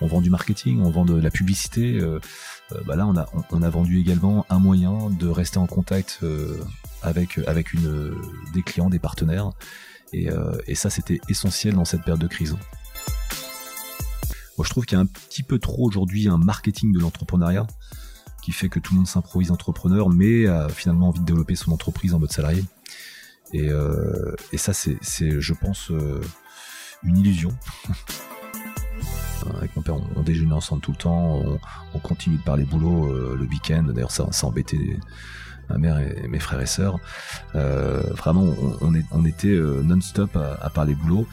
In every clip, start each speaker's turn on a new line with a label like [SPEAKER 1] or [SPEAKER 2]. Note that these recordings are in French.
[SPEAKER 1] On vend du marketing, on vend de la publicité. Euh, euh, bah là, on a, vendu également un moyen de rester en contact euh, avec, des clients, des partenaires. Et, ça, c'était essentiel dans cette période de crise. Moi, je trouve qu'il y a un petit peu trop aujourd'hui un marketing de l'entrepreneuriat qui fait que tout le monde s'improvise entrepreneur, mais a finalement envie de développer son entreprise en mode salarié. Et, ça, c'est, je pense, une illusion. Avec mon père, on, déjeune ensemble tout le temps, on, continue de parler boulot euh, le week-end. D'ailleurs, ça, ça embêtait ma mère et mes frères et sœurs. Euh, vraiment, on, est, on était euh, non-stop à, parler boulot.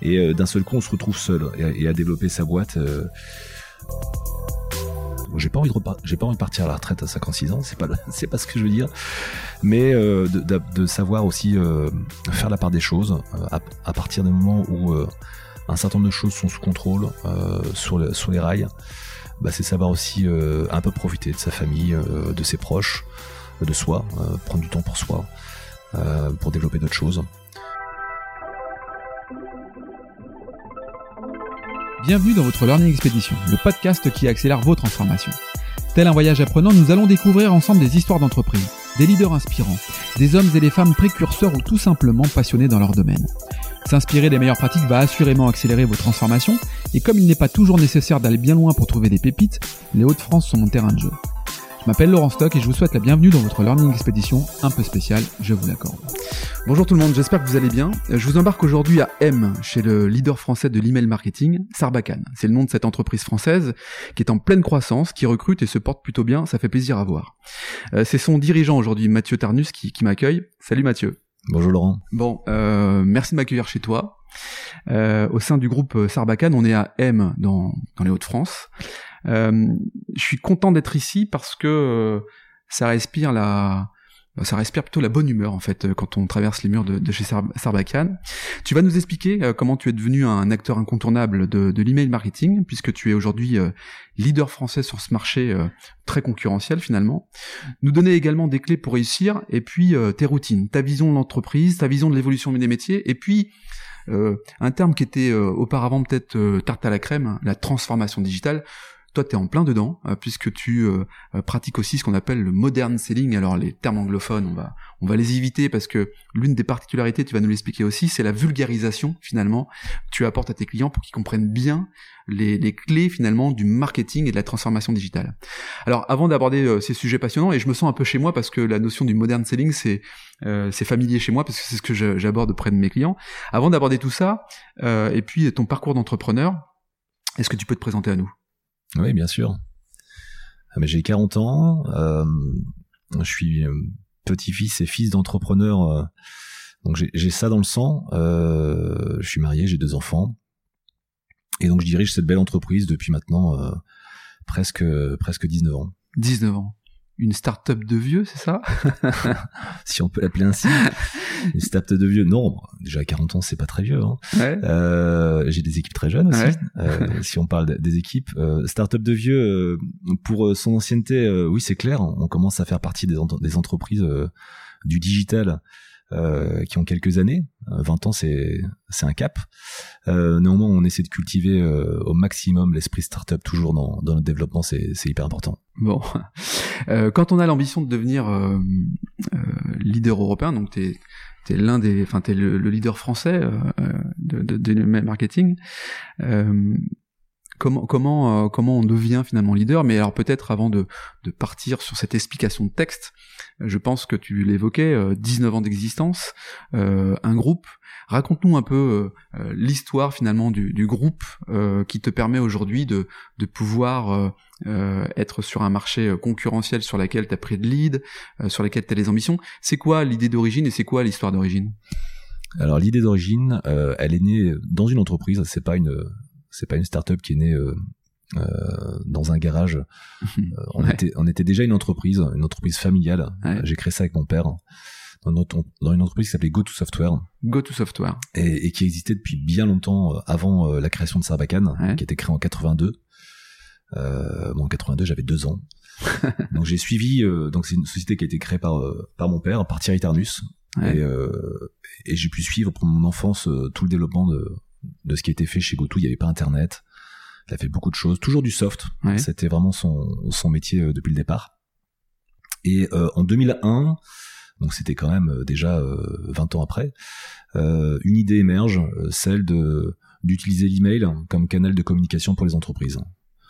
[SPEAKER 1] Et d'un seul coup, on se retrouve seul et, à développer sa boîte. J'ai pas envie de j'ai pas envie de partir à la retraite à 56 ans, c'est pas c'est pas ce que je veux dire, mais de, de, savoir aussi faire la part des choses à, à, partir du moment où un certain nombre de choses sont sous contrôle sur, les rails. Bah, c'est savoir aussi un peu profiter de sa famille, de ses proches, de soi, euh, prendre du temps pour soi, euh, pour développer d'autres choses.
[SPEAKER 2] Bienvenue dans votre Learning Expedition, le podcast qui accélère vos transformations. Tel un voyage apprenant, nous allons découvrir ensemble des histoires d'entreprise, des leaders inspirants, des hommes et des femmes précurseurs ou tout simplement passionnés dans leur domaine. S'inspirer des meilleures pratiques va assurément accélérer vos transformations, et comme il n'est pas toujours nécessaire d'aller bien loin pour trouver des pépites, les Hauts-de-France sont mon terrain de jeu. Je m'appelle Laurent Stock et je vous souhaite la bienvenue dans votre Learning Expedition un peu spéciale, je vous l'accorde. Bonjour tout le monde, j'espère que vous allez bien. Je vous embarque aujourd'hui à M, chez le leader français de l'email marketing, Sarbacane. C'est le nom de cette entreprise française qui est en pleine croissance, qui recrute et se porte plutôt bien, ça fait plaisir à voir. Euh, c'est son dirigeant aujourd'hui, Mathieu Tarnus, qui, m'accueille. Salut Mathieu.
[SPEAKER 1] Bonjour Laurent.
[SPEAKER 2] Bon, euh, merci de m'accueillir chez toi. Euh, au sein du groupe Sarbacane, on est à M dans, dans les Hauts-de-France. Euh, je suis content d'être ici parce que euh, ça respire la, ça respire plutôt la bonne humeur en fait euh, quand on traverse les murs de, chez Sarbacane. Tu vas nous expliquer comment tu es devenu un acteur incontournable de, de l'email marketing puisque tu es aujourd'hui leader français sur ce marché très concurrentiel finalement. Nous donner également des clés pour réussir et puis tes routines, ta vision de l'entreprise, ta vision de l'évolution des métiers et puis un terme qui était auparavant peut-être tarte à la crème, la transformation digitale. Toi, tu es en plein dedans, euh, puisque tu euh, euh, pratiques aussi ce qu'on appelle le modern selling. Alors, les termes anglophones, on va, on va les éviter parce que l'une des particularités, tu vas nous l'expliquer aussi, c'est la vulgarisation, finalement, que tu apportes à tes clients pour qu'ils comprennent bien les, les, clés, finalement, du marketing et de la transformation digitale. Alors, avant d'aborder ces sujets passionnants, et je me sens un peu chez moi parce que la notion du modern selling, c'est c'est familier chez moi parce que c'est ce que j'aborde auprès de mes clients. Avant d'aborder tout ça, et puis ton parcours d'entrepreneur, est-ce que tu peux te présenter à nous?
[SPEAKER 1] Oui, bien sûr. Ah, mais j'ai 40 ans, euh, je suis euh, petit-fils et fils d'entrepreneur, euh, donc j'ai ça dans le sang. je suis marié, j'ai deux enfants, et donc je dirige cette belle entreprise depuis maintenant presque presque 19 ans.
[SPEAKER 2] 19 ans une start-up de vieux, c'est ça?
[SPEAKER 1] Si on peut l'appeler ainsi. Une start-up de vieux, non. Déjà à 40 ans, c'est pas très vieux. Hein. Euh, j'ai des équipes très jeunes aussi. Euh, si on parle des équipes, euh, start-up de vieux, euh, pour son ancienneté, oui, c'est clair. On commence à faire partie des, des entreprises du digital euh, qui ont quelques années. 20 euh, ans, c'est c'est un cap. Euh, néanmoins, on essaie de cultiver au maximum l'esprit startup toujours dans, dans notre développement. C'est c'est hyper important.
[SPEAKER 2] Bon, quand on a l'ambition de devenir leader européen, donc t'es t'es l'un des, enfin t'es le, le, leader français de, de, de, marketing. Euh, comment on devient finalement leader? Mais alors peut-être avant de, partir sur cette explication de texte, je pense que tu l'évoquais, 19 euh, ans d'existence, euh, un groupe. Raconte-nous un peu l'histoire finalement du, groupe qui te permet aujourd'hui de, de pouvoir être sur un marché concurrentiel sur lequel tu as pris de lead, sur lequel tu as des ambitions. C'est quoi l'idée d'origine et c'est quoi l'histoire d'origine?
[SPEAKER 1] Alors l'idée d'origine, elle est née dans une entreprise, c'est pas une c'est pas une start-up qui est née euh, dans un garage. Euh, on, était, on était déjà une entreprise, une entreprise familiale. J'ai créé ça avec mon père dans, notre, dans une entreprise qui s'appelait GoTo Software.
[SPEAKER 2] GoTo Software.
[SPEAKER 1] Et, et, qui existait depuis bien longtemps euh, avant la création de Sarbacane, qui était créé en 82. Euh, bon, en 82, j'avais deux ans. donc j'ai suivi. donc c'est une société qui a été créée par par mon père, par Thierry Tarnus, et, et j'ai pu suivre pour mon enfance tout le développement de de ce qui était fait chez GoTo. Il n'y avait pas Internet. Il a fait beaucoup de choses, toujours du soft. C'était vraiment son, son métier euh, depuis le départ. Et euh, en 2001, donc c'était quand même euh, déjà 20 ans après, une idée émerge, celle de d'utiliser l'email comme canal de communication pour les entreprises.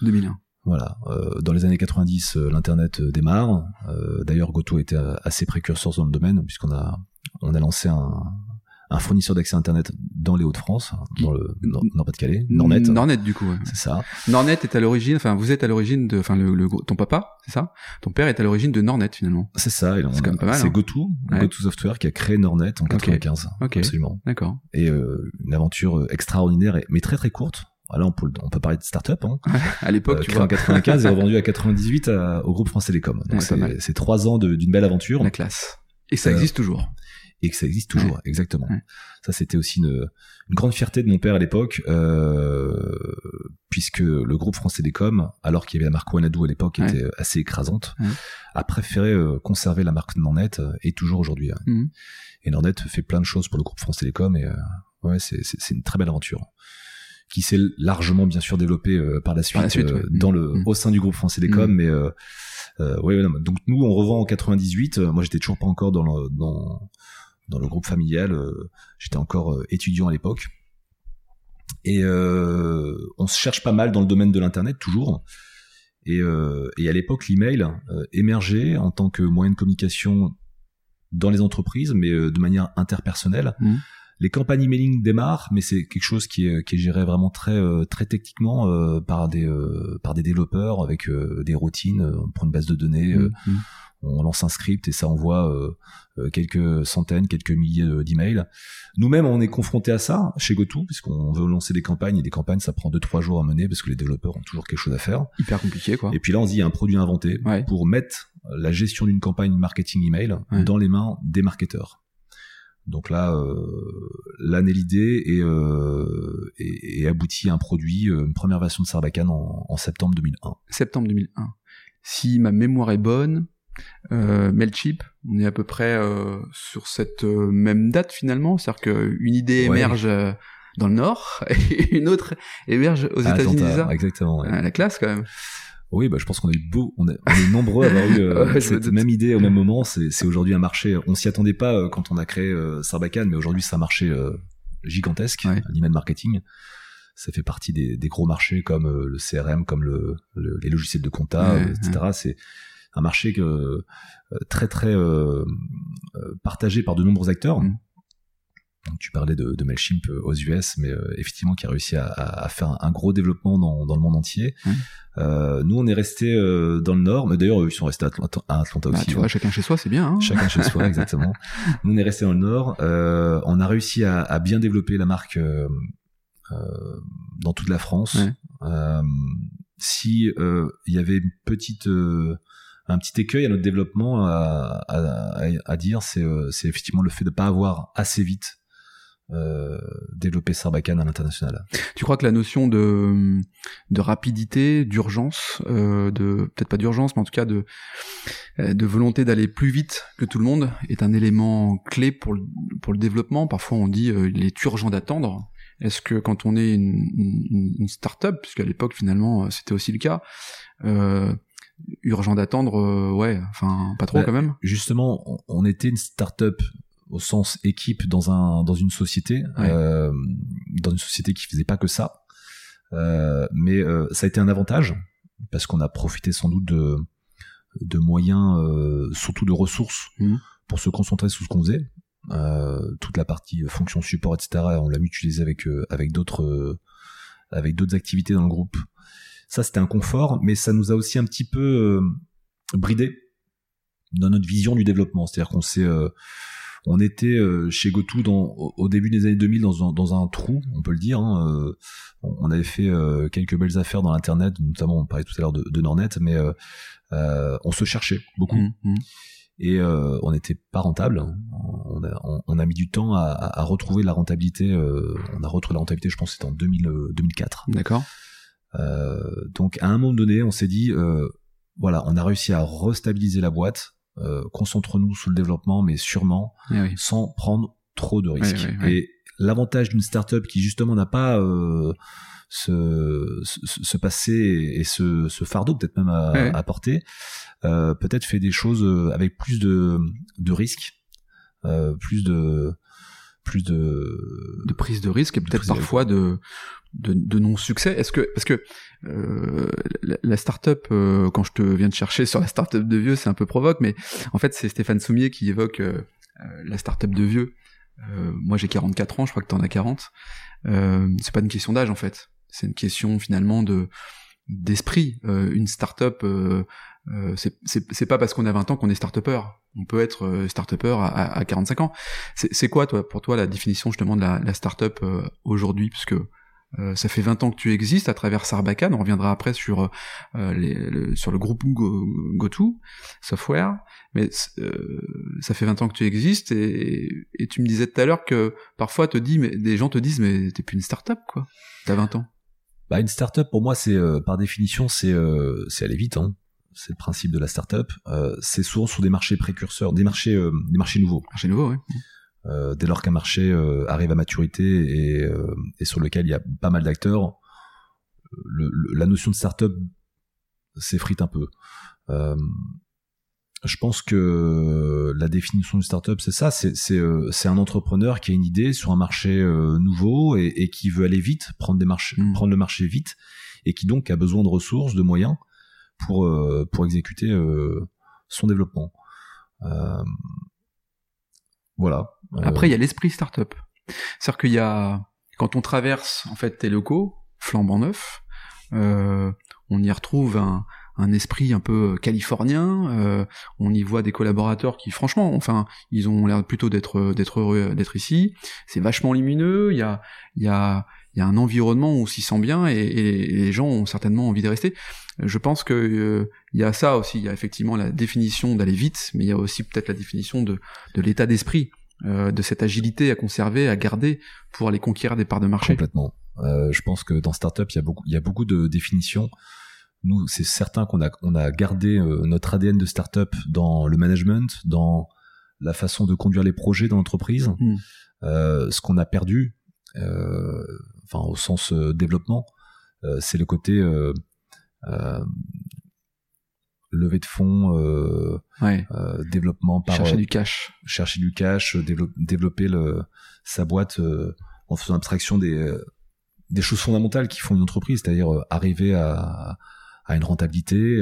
[SPEAKER 2] 2001.
[SPEAKER 1] Voilà. dans les années 90, l'internet démarre. D'ailleurs, GoTo était assez précurseur dans le domaine puisqu'on a on a lancé un, un fournisseur d'accès Internet dans les Hauts-de-France, dans le Nord-Pas-de-Calais, Nornet.
[SPEAKER 2] Nornet, du coup.
[SPEAKER 1] C'est ça.
[SPEAKER 2] Nornet est à l'origine, enfin, vous êtes à l'origine de, enfin, le, ton papa, c'est ça? Ton père est à l'origine de Nornet, finalement.
[SPEAKER 1] C'est ça. C'est quand même pas mal. C'est hein. GoTo, GoTo Software qui a créé Nornet en 95. Ok. Absolument.
[SPEAKER 2] D'accord.
[SPEAKER 1] Et euh, une aventure euh, extraordinaire, mais très très courte. Là, on peut, on peut parler de start-up. Hein.
[SPEAKER 2] à l'époque, euh,
[SPEAKER 1] tu vois. en 95 et revendu à 98 au groupe France Télécom. Donc c'est trois ans d'une belle aventure.
[SPEAKER 2] La classe. Et ça existe toujours
[SPEAKER 1] et que ça existe toujours, exactement. Ça, c'était aussi une, une, grande fierté de mon père à l'époque, euh, puisque le groupe France Télécom, alors qu'il y avait la marque Wanadoo à l'époque, qui était assez écrasante, a préféré euh, conserver la marque Nornet euh, et toujours aujourd'hui. Mmh. Et Nornet fait plein de choses pour le groupe France Télécom et euh, ouais, c'est une très belle aventure qui s'est largement bien sûr développée par la suite, dans le mmh. au sein du groupe France Télécom, mmh. mais euh, ouais, donc nous on revend en 98. moi j'étais toujours pas encore dans le, dans dans le groupe familial. Euh, j'étais encore euh, étudiant à l'époque. Et euh, on se cherche pas mal dans le domaine de l'internet toujours. Et, et à l'époque, l'email émergeait en tant que moyen de communication dans les entreprises, mais de manière interpersonnelle. Mmh. Les campagnes emailing démarrent, mais c'est quelque chose qui est, qui est géré vraiment très très techniquement par des par des développeurs avec des routines. On prend une base de données, mmh. On lance un script et ça envoie euh, euh, quelques centaines, quelques milliers d'emails. Nous-mêmes, on est confronté à ça chez GoTo, puisqu'on veut lancer des campagnes et des campagnes, ça prend deux trois jours à mener parce que les développeurs ont toujours quelque chose à faire.
[SPEAKER 2] Hyper compliqué, quoi.
[SPEAKER 1] Et puis là, on se dit, il y a un produit inventé pour mettre la gestion d'une campagne marketing email dans les mains des marketeurs. Donc là, euh, naît l'idée et, euh, et, aboutit à un produit, euh, une première version de Sarbacane en, en septembre 2001.
[SPEAKER 2] Septembre 2001. Si ma mémoire est bonne, euh, Mailchimp, on est à peu près euh, sur cette euh, même date finalement, c'est-à-dire qu'une idée émerge dans le Nord et une autre émerge aux États-Unis.
[SPEAKER 1] Exactement.
[SPEAKER 2] la classe quand même.
[SPEAKER 1] Oui, bah, je pense qu'on est beau, on, est, nombreux à avoir eu cette même idée au même moment. C'est aujourd'hui un marché. On s'y attendait pas quand on a créé Sarbacane, mais aujourd'hui c'est un marché gigantesque, l'email marketing ça fait partie des, des, gros marchés comme le CRM, comme le, les logiciels de compta, etc. Un marché que, euh, très très euh, euh, partagé par de nombreux acteurs. Mm. tu parlais de, de Mailchimp aux US, mais effectivement qui a réussi à, à faire un, gros développement dans, dans, le monde entier. Mm. Euh, nous, on est resté dans le Nord, mais d'ailleurs, ils sont restés à Atlanta, à Atlanta bah, aussi.
[SPEAKER 2] Tu vois, chacun chez soi, c'est bien. Hein
[SPEAKER 1] chacun chez soi, exactement. nous, on est resté dans le Nord. On a réussi à, à, bien développer la marque dans toute la France. si il y avait une petite un petit écueil à notre développement à, à, à dire, euh, c'est effectivement le fait de ne pas avoir assez vite euh, développé Sarbacane à l'international.
[SPEAKER 2] Tu crois que la notion de, de rapidité, d'urgence, euh, de peut-être pas d'urgence, mais en tout cas de, euh, de volonté d'aller plus vite que tout le monde est un élément clé pour le, pour le développement. Parfois on dit euh, il est urgent d'attendre. Est-ce que quand on est une, une, start-up, puisqu'à l'époque finalement c'était aussi le cas, euh, urgent d'attendre, euh, ouais, enfin pas trop bah, quand même.
[SPEAKER 1] Justement, on était une start-up au sens équipe dans un dans une société, euh, dans une société qui faisait pas que ça, euh, mais ça a été un avantage parce qu'on a profité sans doute de de moyens, surtout de ressources, mmh. pour se concentrer sur ce qu'on faisait. toute la partie fonction support, etc. On l'a mutualisé avec avec d'autres avec d'autres activités dans le groupe ça, c'était un confort, mais ça nous a aussi un petit peu euh, bridé dans notre vision du développement. C'est-à-dire qu'on s'est euh, on était euh, chez GoTo dans, au début des années 2000 dans un, dans un trou, on peut le dire. Hein, on avait fait quelques belles affaires dans l'internet, notamment on parlait tout à l'heure de, de, Nornet, mais on se cherchait beaucoup mmh, mmh. et on n'était pas rentable. On a, on, a, mis du temps à, à retrouver la rentabilité. on a retrouvé la rentabilité, je pense, c'était en 2000, 2004.
[SPEAKER 2] D'accord.
[SPEAKER 1] Euh, donc à un moment donné, on s'est dit, euh, voilà, on a réussi à restabiliser la boîte. Euh, concentre-nous sur le développement, mais sûrement eh sans prendre trop de risques. Et l'avantage d'une startup qui justement n'a pas ce, ce, passé et ce, ce fardeau peut-être même à, à porter, peut-être fait des choses avec plus de, de risques, plus de plus de
[SPEAKER 2] de prise de risque et peut-être parfois de de, de non-succès. Est-ce que parce que euh, la, la startup euh, quand je te viens de chercher sur la startup de vieux, c'est un peu provoque, mais en fait c'est Stéphane Soumier qui évoque euh, euh la startup de vieux. Euh, moi j'ai 44 ans, je crois que tu en as 40. c'est pas une question d'âge en fait, c'est une question finalement de d'esprit. une startup, euh, c'est pas parce qu'on a 20 ans qu'on est start-upper. On peut être start-upper à, à, 45 ans. C'est quoi toi pour toi la définition justement de la, la start-up aujourd'hui, puisque euh, ça fait 20 ans que tu existes à travers Sarbacane. On reviendra après sur euh, les, le, sur le groupe Go, GoTo Software, mais euh, ça fait 20 ans que tu existes et, et tu me disais tout à l'heure que parfois te dis, mais des gens te disent mais t'es plus une start-up quoi. T'as 20 ans.
[SPEAKER 1] Bah une start-up pour moi c'est par définition c'est c'est aller vite. Hein. C'est le principe de la start-up. c'est souvent sur des marchés précurseurs, des marchés des marchés nouveaux.
[SPEAKER 2] Marchés nouveaux, oui.
[SPEAKER 1] Euh, dès lors qu'un marché euh, arrive à maturité et, euh, et, sur lequel il y a pas mal d'acteurs, la notion de startup s'effrite un peu. Je pense que la définition d'une startup, c'est ça, c'est un entrepreneur qui a une idée sur un marché nouveau et, et, qui veut aller vite, prendre des marchés, mmh. prendre le marché vite, et qui donc a besoin de ressources, de moyens pour pour exécuter son développement. voilà.
[SPEAKER 2] Après, il y a l'esprit startup. C'est-à-dire qu'il y a, quand on traverse en fait tes locaux, flambant neufs, euh, on y retrouve un, un esprit un peu californien. Euh, on y voit des collaborateurs qui, franchement, enfin, ils ont l'air plutôt d'être d'être heureux d'être ici. C'est vachement lumineux. Il y a il y a il y a un environnement où on s'y sent bien et, et, les gens ont certainement envie de rester. Je pense que euh, y a ça aussi. Il y a effectivement la définition d'aller vite, mais il y a aussi peut-être la définition de de l'état d'esprit. Euh, de cette agilité à conserver, à garder pour aller conquérir des parts de marché.
[SPEAKER 1] Complètement. Euh, je pense que dans startup, il y a beaucoup, il y a beaucoup de définitions. Nous, c'est certain qu'on a, on a gardé euh, notre ADN de startup dans le management, dans la façon de conduire les projets dans l'entreprise. Hmm. ce qu'on a perdu, enfin au sens développement, c'est le côté levée de fonds, euh, euh, développement
[SPEAKER 2] par chercher du cash,
[SPEAKER 1] chercher du cash, euh, développer le, sa boîte en faisant abstraction des des choses fondamentales qui font une entreprise, c'est-à-dire arriver à, à une rentabilité.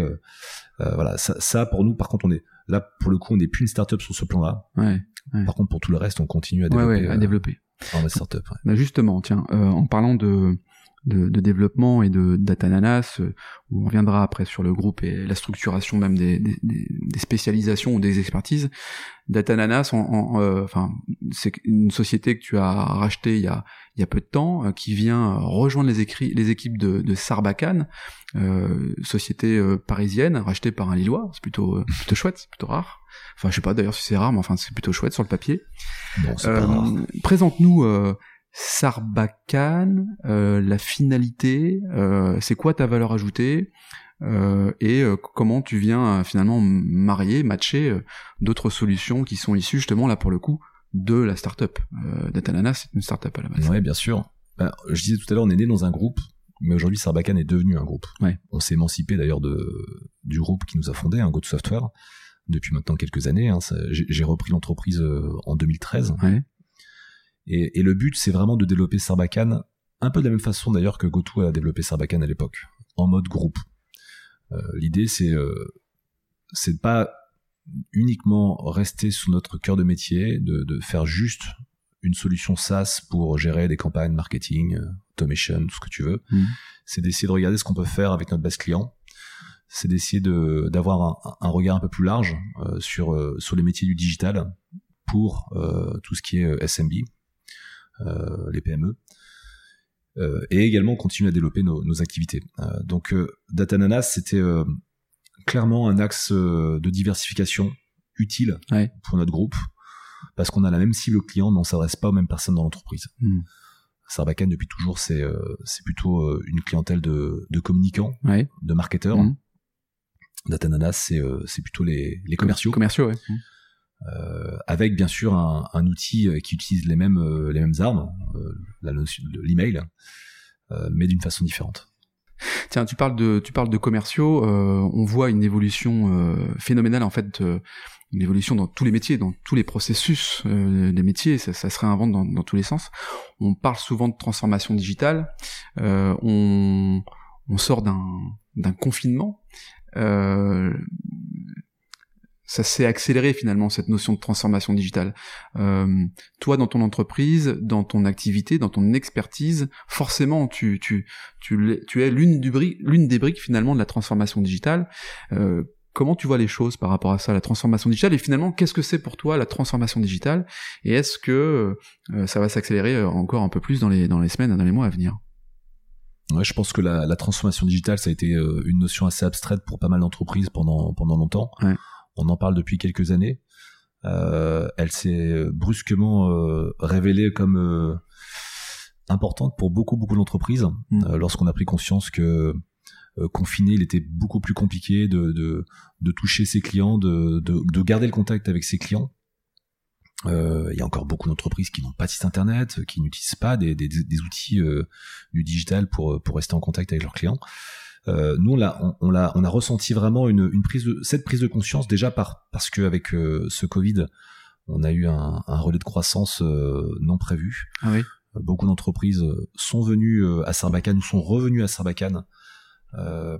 [SPEAKER 1] voilà, ça, ça, pour nous, par contre, on est là pour le coup, on n'est plus une startup sur ce plan-là.
[SPEAKER 2] Ouais,
[SPEAKER 1] Par contre, pour tout le reste, on continue à développer.
[SPEAKER 2] à développer.
[SPEAKER 1] En startup.
[SPEAKER 2] Bah justement, tiens, en parlant de de, de, développement et de d'Atananas, euh, où on reviendra après sur le groupe et la structuration même des, des, des spécialisations ou des expertises. Datananas, en, euh, enfin, c'est une société que tu as rachetée il y a, il y a peu de temps, euh, qui vient rejoindre les, écrits, les équipes de, de Sarbacane, société parisienne, rachetée par un Lillois. C'est plutôt, plutôt chouette, c'est plutôt rare. Enfin, je sais pas d'ailleurs si c'est rare, mais enfin, c'est plutôt chouette sur le papier. Présente-nous Sarbacane, euh, la finalité, euh, c'est quoi ta valeur ajoutée euh, et comment tu viens finalement marier, matcher d'autres solutions qui sont issues justement là pour le coup de la startup. Euh, Datanana, c'est une startup à la base.
[SPEAKER 1] Oui, bien sûr. Ben, je disais tout à l'heure, on est né dans un groupe, mais aujourd'hui Sarbacane est devenu un groupe.
[SPEAKER 2] Ouais.
[SPEAKER 1] On s'est émancipé d'ailleurs de du groupe qui nous a fondé, un hein, Go Software, depuis maintenant quelques années. Hein, J'ai repris l'entreprise en 2013.
[SPEAKER 2] Ouais.
[SPEAKER 1] Et, et le but, c'est vraiment de développer Sarbacane, un peu de la même façon d'ailleurs que GoTo a développé Sarbacane à l'époque, en mode groupe. Euh, L'idée, c'est euh, c'est de pas uniquement rester sous notre cœur de métier, de, de, faire juste une solution SaaS pour gérer des campagnes marketing, automation, tout ce que tu veux.
[SPEAKER 2] Mmh.
[SPEAKER 1] C'est d'essayer de regarder ce qu'on peut faire avec notre base client. C'est d'essayer d'avoir un, un, regard un peu plus large euh, sur, euh, sur les métiers du digital pour euh, tout ce qui est SMB, les PME. Euh, et également continuer à développer nos, nos activités. Euh, donc Data Nanas, c'était clairement un axe de diversification utile
[SPEAKER 2] ouais.
[SPEAKER 1] pour notre groupe parce qu'on a la même cible client mais on s'adresse pas aux mêmes personnes dans l'entreprise.
[SPEAKER 2] Mm.
[SPEAKER 1] Sarbacane depuis toujours c'est c'est plutôt une clientèle de, de communicants,
[SPEAKER 2] ouais.
[SPEAKER 1] de marketeurs. Mm. Data Nanas c'est plutôt les, les commerciaux.
[SPEAKER 2] Commerciaux ouais.
[SPEAKER 1] Avec bien sûr un, un, outil qui utilise les mêmes les mêmes armes, de l'email, mais d'une façon différente.
[SPEAKER 2] Tiens, tu parles de tu parles de commerciaux. Euh, on voit une évolution euh, phénoménale en fait, une évolution dans tous les métiers, dans tous les processus euh, des métiers. Ça, ça se réinvente dans, dans, tous les sens. On parle souvent de transformation digitale. on on sort d'un d'un confinement ça s'est accéléré finalement cette notion de transformation digitale. Euh, toi, dans ton entreprise, dans ton activité, dans ton expertise, forcément, tu tu tu, tu es l'une du l'une des briques finalement de la transformation digitale. Euh, comment tu vois les choses par rapport à ça, la transformation digitale, et finalement, qu'est-ce que c'est pour toi la transformation digitale, et est-ce que euh, ça va s'accélérer encore un peu plus dans les dans les semaines, dans les mois à venir?
[SPEAKER 1] Ouais, je pense que la, la transformation digitale, ça a été euh, une notion assez abstraite pour pas mal d'entreprises pendant pendant longtemps. Ouais on en parle depuis quelques années. Euh, elle s'est brusquement euh, révélée comme euh, importante pour beaucoup beaucoup d'entreprises mm. lorsqu'on a pris conscience que confiné, il était beaucoup plus compliqué de, de, toucher ses clients, de, de, garder le contact avec ses clients. Il y a encore beaucoup d'entreprises qui n'ont pas de site internet, qui n'utilisent pas des, des, outils du digital pour, pour rester en contact avec leurs clients. Euh, nous, on l'a, on, l'a, on a ressenti vraiment une, une prise de, cette prise de conscience déjà par parce qu'avec euh, ce Covid, on a eu un, un relais de croissance euh, non prévu. Ah oui. Beaucoup d'entreprises sont venues à Sarbacane ou sont revenues à Sarbacane euh,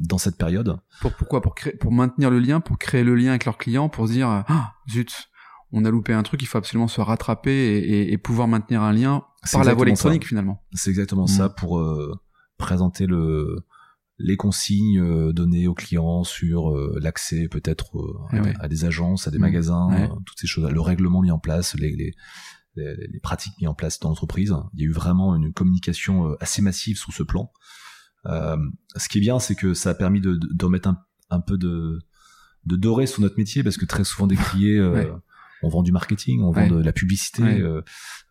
[SPEAKER 1] dans cette période.
[SPEAKER 2] Pour, pourquoi? Pour, créer, pour maintenir le lien, pour créer le lien avec leurs clients, pour se dire ah, zut, on a loupé un truc, il faut absolument se rattraper et, et, pouvoir maintenir un lien par la voie électronique finalement.
[SPEAKER 1] C'est exactement ça mmh. pour euh, présenter le les consignes euh, données aux clients sur euh, l'accès peut-être euh, à, des agences, à des mmh. magasins, toutes ces choses, le règlement mis en place, les, les, les, pratiques mises en place dans l'entreprise. Il y a eu vraiment une communication assez massive sur ce plan. ce qui est bien, c'est que ça a permis de, de, remettre un, un, peu de, de doré sur notre métier parce que très souvent décrié on vend du marketing, on vend de la publicité. Euh,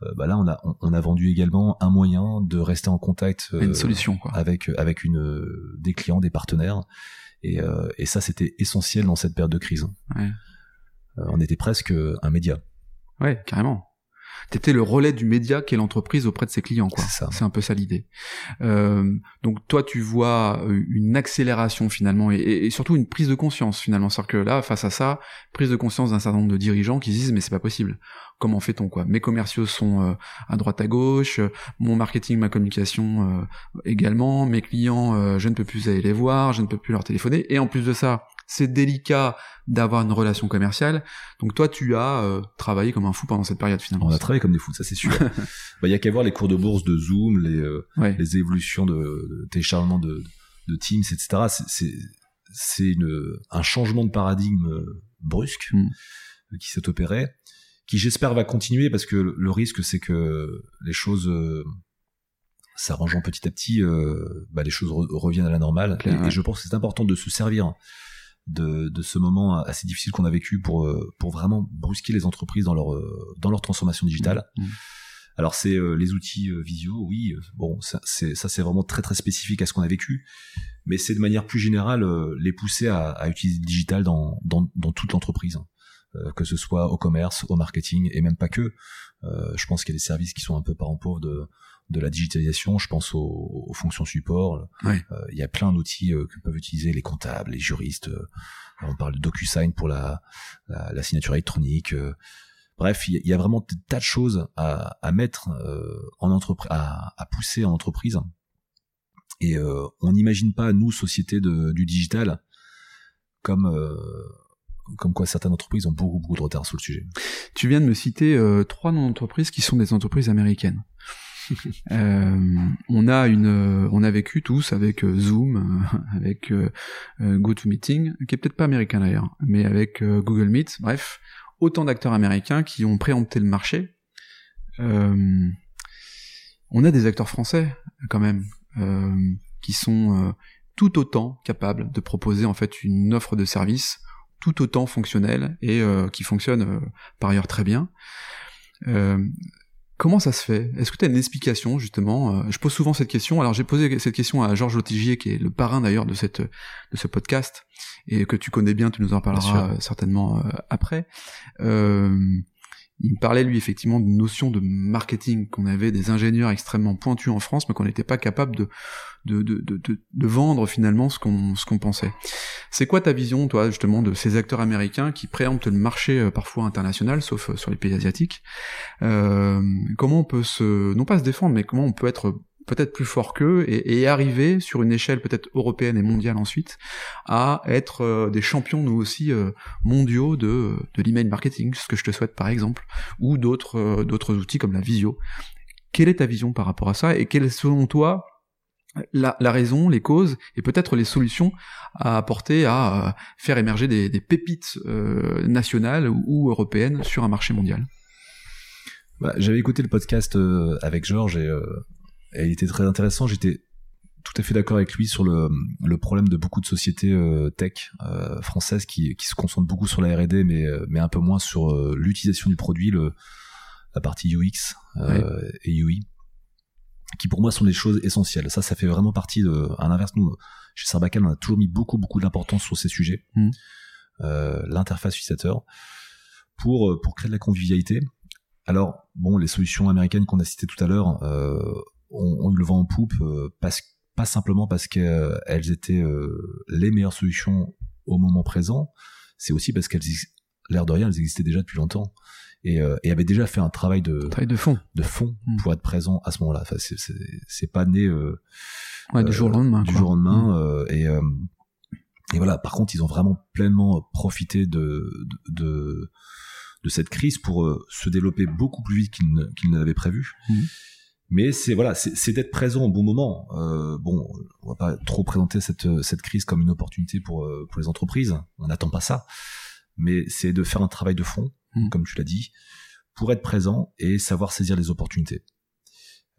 [SPEAKER 1] euh, bah là, on a on, a vendu également un moyen de rester en contact
[SPEAKER 2] une solution quoi.
[SPEAKER 1] avec avec une des clients, des partenaires. Et, et ça, c'était essentiel dans cette période de crise. on était presque un média.
[SPEAKER 2] Ouais, carrément t'étais le relais du média qu'est l'entreprise auprès de ses clients quoi. C'est un peu ça l'idée. Euh, donc toi tu vois euh, une accélération finalement et, surtout une prise de conscience finalement. C'est-à-dire que là face à ça prise de conscience d'un certain nombre de dirigeants qui se disent mais c'est pas possible. Comment fait-on quoi? Mes commerciaux sont euh, à droite à gauche mon marketing ma communication également. Mes clients je ne peux plus aller les voir je ne peux plus leur téléphoner. Et en plus de ça c'est délicat d'avoir une relation commerciale. Donc toi, tu as euh, travaillé comme un fou pendant cette période finalement.
[SPEAKER 1] On a travaillé comme des fous, ça c'est sûr. Bah, il y a qu'à voir les cours de bourse de Zoom, les, euh, les évolutions de, téléchargement de, de, Teams, etc. C'est un changement de paradigme euh, brusque mm. qui s'est opéré, qui j'espère va continuer parce que le risque c'est que les choses s'arrangeant petit à petit, bah, les choses reviennent à la normale. et, je pense que c'est important de se servir de, de ce moment assez difficile qu'on a vécu pour, euh, pour vraiment brusquer les entreprises dans leur, euh, dans leur transformation digitale. Mmh. Mmh. Alors c'est euh, les outils visio, oui, bon, ça c'est ça c'est vraiment très très spécifique à ce qu'on a vécu, mais c'est de manière plus générale les pousser à, à utiliser le digital dans, dans, dans toute l'entreprise, que ce soit au commerce, au marketing et même pas que. je pense qu'il y a des services qui sont un peu parents pauvres de de la digitalisation, je pense aux, fonctions support. Euh, il y a plein d'outils euh, que peuvent utiliser les comptables, les juristes. Euh, on parle de DocuSign pour la, la, signature électronique. bref, il y, a vraiment des tas de choses à, à mettre en entreprise, à, à, pousser en entreprise. Et on n'imagine pas nous, société de, du digital, comme comme quoi certaines entreprises ont beaucoup beaucoup de retard sur le sujet.
[SPEAKER 2] Tu viens de me citer trois noms d'entreprises qui sont des entreprises américaines. Euh, on a une, on a vécu tous avec euh, Zoom, euh, avec GoToMeeting, qui est peut-être pas américain d'ailleurs, mais avec Google Meet. Bref, autant d'acteurs américains qui ont préempté le marché. on a des acteurs français quand même qui sont tout autant capables de proposer en fait une offre de service tout autant fonctionnelle et qui fonctionne par ailleurs très bien. Comment ça se fait? Est-ce que tu as une explication justement? Je pose souvent cette question. Alors j'ai posé cette question à Georges Lotigier, qui est le parrain d'ailleurs de cette de ce podcast et que tu connais bien. Tu nous en parleras certainement après. Euh, il me parlait lui effectivement d'une notion de marketing qu'on avait des ingénieurs extrêmement pointus en France mais qu'on n'était pas capable de de, de, de, vendre finalement ce qu'on ce qu'on pensait. C'est quoi ta vision toi justement de ces acteurs américains qui préemptent le marché euh, parfois international sauf euh, sur les pays asiatiques? Euh, Comment on peut se non pas se défendre mais comment on peut être peut-être plus fort qu'eux et, et, arriver sur une échelle peut-être européenne et mondiale ensuite à être euh, des champions nous aussi euh, mondiaux de, de l'email marketing, ce que je te souhaite par exemple, ou d'autres euh, d'autres outils comme la visio. Quelle est ta vision par rapport à ça et quelle selon toi la, la raison, les causes et peut-être les solutions à apporter à faire émerger des, des pépites nationales ou, européennes sur un marché mondial?
[SPEAKER 1] Bah, J'avais écouté le podcast avec Georges et et il était très intéressant. J'étais tout à fait d'accord avec lui sur le, le, problème de beaucoup de sociétés euh, tech euh, françaises qui, qui, se concentrent beaucoup sur la R&D mais, euh, mais un peu moins sur l'utilisation du produit, le, la partie UX et UI, qui pour moi sont des choses essentielles. Ça, ça fait vraiment partie de... À l'inverse, nous, chez Sarbacane, on a toujours mis beaucoup, beaucoup d'importance sur ces sujets. Mmh. L'interface utilisateur pour, pour créer de la convivialité. Alors, bon, les solutions américaines qu'on a citées tout à l'heure, ont, eu le vent en poupe euh, parce, pas simplement parce qu'elles étaient euh, les meilleures solutions au moment présent, c'est aussi parce qu'elles, l'air de rien, elles existaient déjà depuis longtemps et, euh, et avaient déjà fait un travail de
[SPEAKER 2] travail de fond,
[SPEAKER 1] de fond mm. pour être présent à ce moment-là. Enfin, c'est, c'est, pas né euh,
[SPEAKER 2] ouais, du jour au lendemain.
[SPEAKER 1] Du jour au lendemain mm. et et voilà. Par contre, ils ont vraiment pleinement profité de de, de, cette crise pour se développer beaucoup plus vite qu'ils ne, l'avaient prévu. Mm mais c'est voilà, c'est d'être présent au bon moment. Euh, bon, on va pas trop présenter cette cette crise comme une opportunité pour euh, pour les entreprises. On n'attend pas ça, mais c'est de faire un travail de fond, mmh. comme tu l'as dit, pour être présent et savoir saisir les opportunités.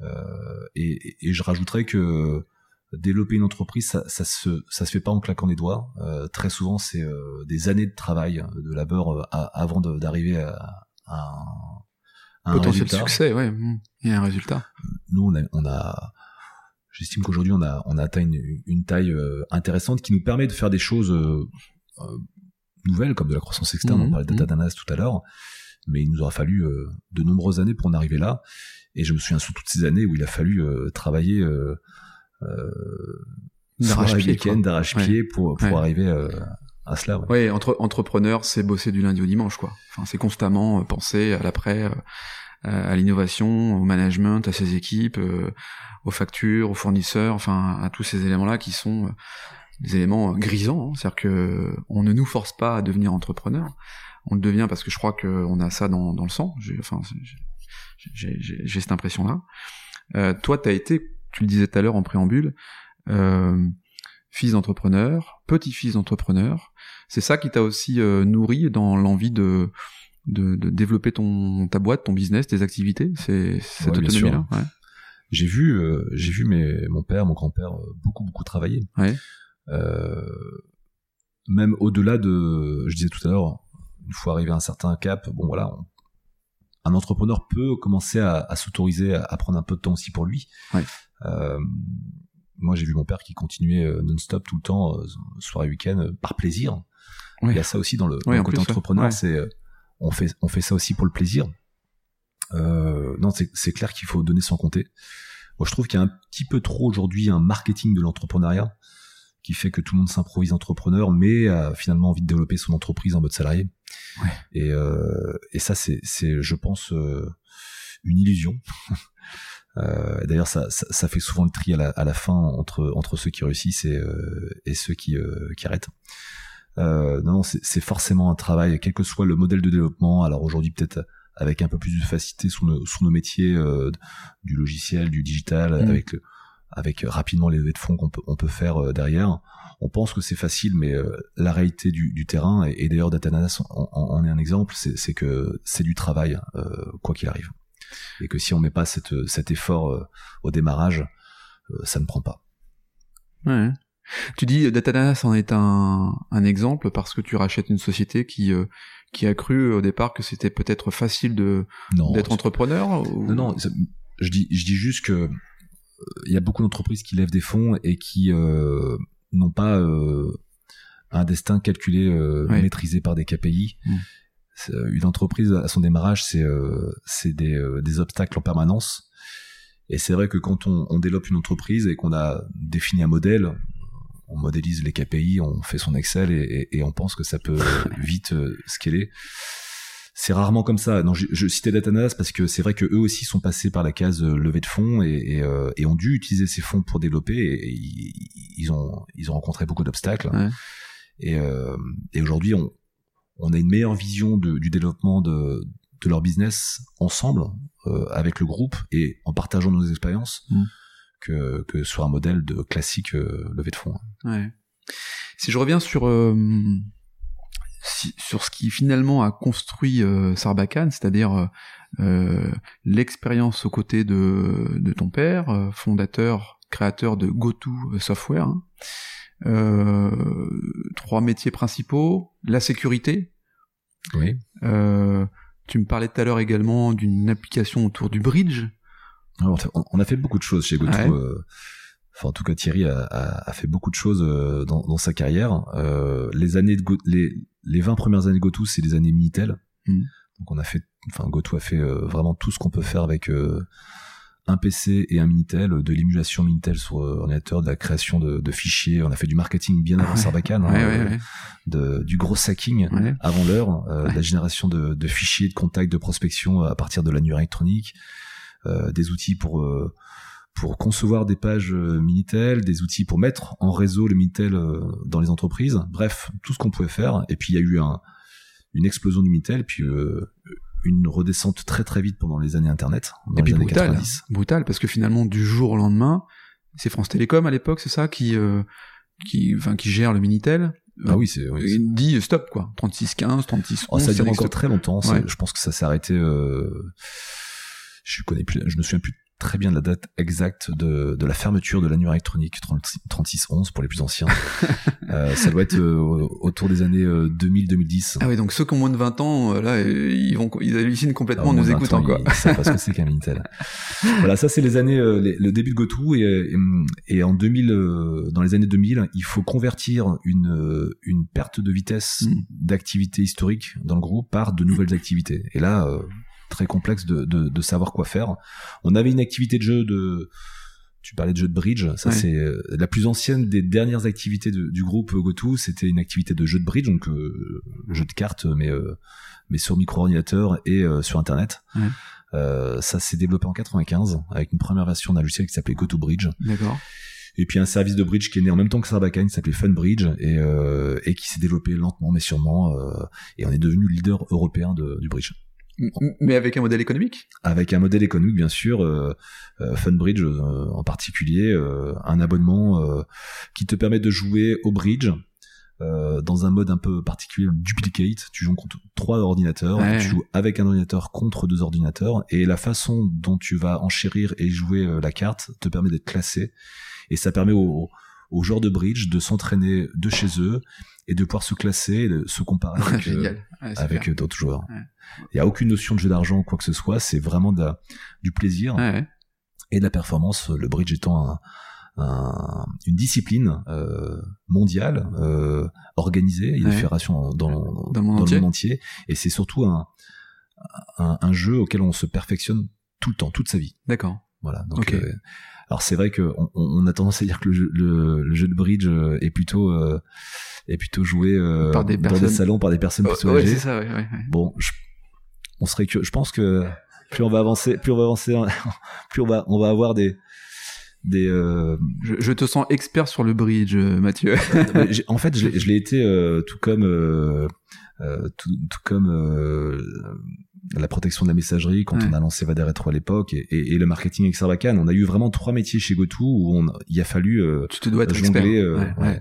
[SPEAKER 1] Euh, et, et, je rajouterais que développer une entreprise, ça, ça se ça se fait pas en claquant des doigts. Euh, très souvent, c'est euh, des années de travail, de labeur euh, avant d'arriver à, à
[SPEAKER 2] un potentiel succès, ouais, il y a un résultat.
[SPEAKER 1] Nous, on a, on a j'estime qu'aujourd'hui, on a, on a atteint une, une taille euh, intéressante qui nous permet de faire des choses euh, euh, nouvelles, comme de la croissance externe, on mhm, parlait de data mhm. tout à l'heure, mais il nous aura fallu de nombreuses années pour en arriver là. Et je me souviens sous toutes ces années où il a fallu travailler d'arrache-pied, d'arrache-pied pour, pour arriver à
[SPEAKER 2] entre entrepreneur, c'est bosser du lundi au dimanche, quoi. Enfin, c'est constamment penser à l'après, à l'innovation, au management, à ses équipes, euh, aux factures, aux fournisseurs, enfin à tous ces éléments-là qui sont euh, des éléments grisants. Hein. C'est-à-dire que on ne nous force pas à devenir entrepreneur. On le devient parce que je crois qu'on a ça dans, le sang. J'ai, enfin, j'ai cette impression-là. Euh, toi, tu as été, tu le disais tout à l'heure en préambule, euh, fils d'entrepreneur, petit-fils d'entrepreneur. C'est ça qui t'a aussi nourri dans l'envie de de, de, développer ton ta boîte, ton business, tes activités, c'est cette autonomie-là. Ouais.
[SPEAKER 1] J'ai vu, euh, j'ai vu mes, mon père, mon grand-père euh, beaucoup beaucoup travailler. Ouais. Euh, même au-delà de, je disais tout à l'heure, une fois arrivé à un certain cap, bon voilà, un entrepreneur peut commencer à, à s'autoriser à, prendre un peu de temps aussi pour lui. Ouais. Euh, moi, j'ai vu mon père qui continuait euh, non-stop tout le temps, soir et week-end, par plaisir. Il y a ça aussi dans le, dans côté entrepreneur, c'est on fait, on fait ça aussi pour le plaisir. Euh, non, c'est clair qu'il faut donner sans compter. Moi, je trouve qu'il y a un petit peu trop aujourd'hui un marketing de l'entrepreneuriat qui fait que tout le monde s'improvise entrepreneur, mais a finalement envie de développer son entreprise en mode salarié. Ouais. Et, euh, et ça, c'est, je pense, euh, une illusion. Euh, D'ailleurs, ça, ça, ça, fait souvent le tri à la, à la fin entre, entre ceux qui réussissent et, euh, et ceux qui, euh, qui arrêtent. Euh, non, c'est forcément un travail, quel que soit le modèle de développement. Alors aujourd'hui, peut-être avec un peu plus de facilité sur nos, sur nos métiers euh, du logiciel, du digital, mm. avec avec rapidement les levées de fonds qu'on peut, on peut faire euh, derrière. On pense que c'est facile, mais la réalité du, du terrain, et, d'ailleurs Datananas en, est un exemple, c'est que c'est du travail, quoi qu'il arrive. Et que si on met pas cette, cet effort au démarrage, ça ne prend pas.
[SPEAKER 2] Ouais. Tu dis Datananas en est un, un exemple parce que tu rachètes une société qui euh, qui a cru au départ que c'était peut-être facile de d'être entrepreneur.
[SPEAKER 1] Non, non, je dis je dis juste que euh, il y a beaucoup d'entreprises qui lèvent des fonds et qui euh, n'ont pas euh, un destin calculé, euh, maîtrisé par des KPI. Mm. Une entreprise à son démarrage, c'est c'est des, des obstacles en permanence. Et c'est vrai que quand on, on développe une entreprise et qu'on a défini un modèle, on modélise les KPI, on fait son Excel et, et, on pense que ça peut vite euh, scaler. C'est rarement comme ça. Non, je, je citais Datanas parce que c'est vrai que eux aussi sont passés par la case euh, levée de fonds et, euh, et, ont dû utiliser ces fonds pour développer. Et, ils ont ils ont rencontré beaucoup d'obstacles. Et, et aujourd'hui, on, on a une meilleure vision de, du développement de, de leur business ensemble avec le groupe et en partageant nos expériences. Mm que, que sur un modèle de classique euh, levée de fonds.
[SPEAKER 2] Ouais. Si je reviens sur euh, sur ce qui finalement a construit euh, Sarbacane, c'est-à-dire euh, l'expérience aux côtés de, de ton père, fondateur, créateur de GoTo Software. Hein. Trois métiers principaux, la sécurité.
[SPEAKER 1] Oui.
[SPEAKER 2] tu me parlais tout à l'heure également d'une application autour du bridge.
[SPEAKER 1] On a fait beaucoup de choses chez Goto. Euh, enfin, en tout cas, Thierry a, a, fait beaucoup de choses euh, dans, dans sa carrière. Euh, les années de les, les 20 premières années de Goto, c'est les années Minitel. Mm. Donc on a fait, enfin Goto a fait vraiment tout ce qu'on peut faire avec un PC et un Minitel, de l'émulation Minitel sur ordinateur, de la création de, de, fichiers. On a fait du marketing bien avant Sarbacane, hein, de, du gros hacking avant l'heure, de la génération de, de, fichiers, de contacts, de prospection à partir de l'annuaire électronique. Euh, des outils pour euh, pour concevoir des pages euh, Minitel, des outils pour mettre en réseau le Minitel dans les entreprises. Bref, tout ce qu'on pouvait faire. Et puis il y a eu un, une explosion du Minitel, puis une redescente très très vite pendant les années Internet.
[SPEAKER 2] et puis brutal, brutal, parce que finalement du jour au lendemain, c'est France Télécom à l'époque, c'est ça qui qui enfin qui gère le Minitel.
[SPEAKER 1] Ah oui, c'est oui,
[SPEAKER 2] il dit stop quoi, 36 15, 36 11.
[SPEAKER 1] ça dure encore très longtemps. Je pense que ça s'est arrêté. Euh je connais plus, je me souviens plus très bien la date exacte de, de la fermeture de l'annuaire électronique 3611 pour les plus anciens. euh, ça doit être euh, autour des années 2000-2010. Euh,
[SPEAKER 2] ah oui, donc ceux qui ont moins de 20 ans, euh, là, ils vont, ils hallucinent complètement en nous écoutant, quoi.
[SPEAKER 1] Ils savent pas ce que c'est qu'un Minitel. voilà, ça c'est les années, le début de GoTo et, et, en 2000, dans les années 2000, il faut convertir une, une perte de vitesse mm. d'activité historique dans le groupe par de nouvelles activités. Et là, très complexe de, de, de, savoir quoi faire. On avait une activité de jeu de tu parlais de jeu de bridge, ça c'est euh, la plus ancienne des dernières activités du groupe GoTo, c'était une activité de jeu de bridge, donc euh, jeu de cartes, mais euh, mais sur micro-ordinateur et sur internet. Ouais. ça s'est développé en 95 avec une première version d'un logiciel qui s'appelait GoTo Bridge.
[SPEAKER 2] D'accord.
[SPEAKER 1] Et puis un service de bridge qui est né en même temps que Sarbacane, qui s'appelait Funbridge et, et qui s'est développé lentement mais sûrement. et on est devenu leader européen de, du bridge.
[SPEAKER 2] Mais avec un modèle économique
[SPEAKER 1] Avec un modèle économique, bien sûr. Euh, euh Funbridge euh, en particulier, euh, un abonnement qui te permet de jouer au bridge dans un mode un peu particulier, duplicate. Tu joues contre trois ordinateurs, tu joues avec un ordinateur contre deux ordinateurs, et la façon dont tu vas enchérir et jouer la carte te permet d'être classé, et ça permet aux, aux joueurs de bridge de s'entraîner de chez eux et de pouvoir se classer, de se comparer avec, euh, avec d'autres joueurs. Il n'y a aucune notion de jeu d'argent ou quoi que ce soit, c'est vraiment de du plaisir et de la performance, le bridge étant un, une discipline euh, mondiale euh, organisée, il y a des fédérations dans, dans, le monde entier, et c'est surtout un, un, un, jeu auquel on se perfectionne tout le temps, toute sa vie.
[SPEAKER 2] D'accord.
[SPEAKER 1] Voilà. Donc, euh, alors c'est vrai que on, on, a tendance à dire que le jeu, le, jeu de bridge euh, est plutôt euh, est plutôt joué euh, par des dans des salons par des personnes
[SPEAKER 2] oh,
[SPEAKER 1] plutôt
[SPEAKER 2] âgées. Ça, ouais, ouais,
[SPEAKER 1] bon, je, on serait que je pense que plus on va avancer, plus on va avancer, plus on va on va avoir des des. Euh...
[SPEAKER 2] Je, je, te sens expert sur le bridge, Mathieu.
[SPEAKER 1] en fait, je l'ai été euh, tout comme euh, tout, tout, comme la protection de la messagerie quand on a lancé Vader Retro à l'époque et, et, le marketing avec Sarbacane. On a eu vraiment trois métiers chez GoTo où on, il a fallu euh,
[SPEAKER 2] tu te dois être jongler.
[SPEAKER 1] Euh, ouais,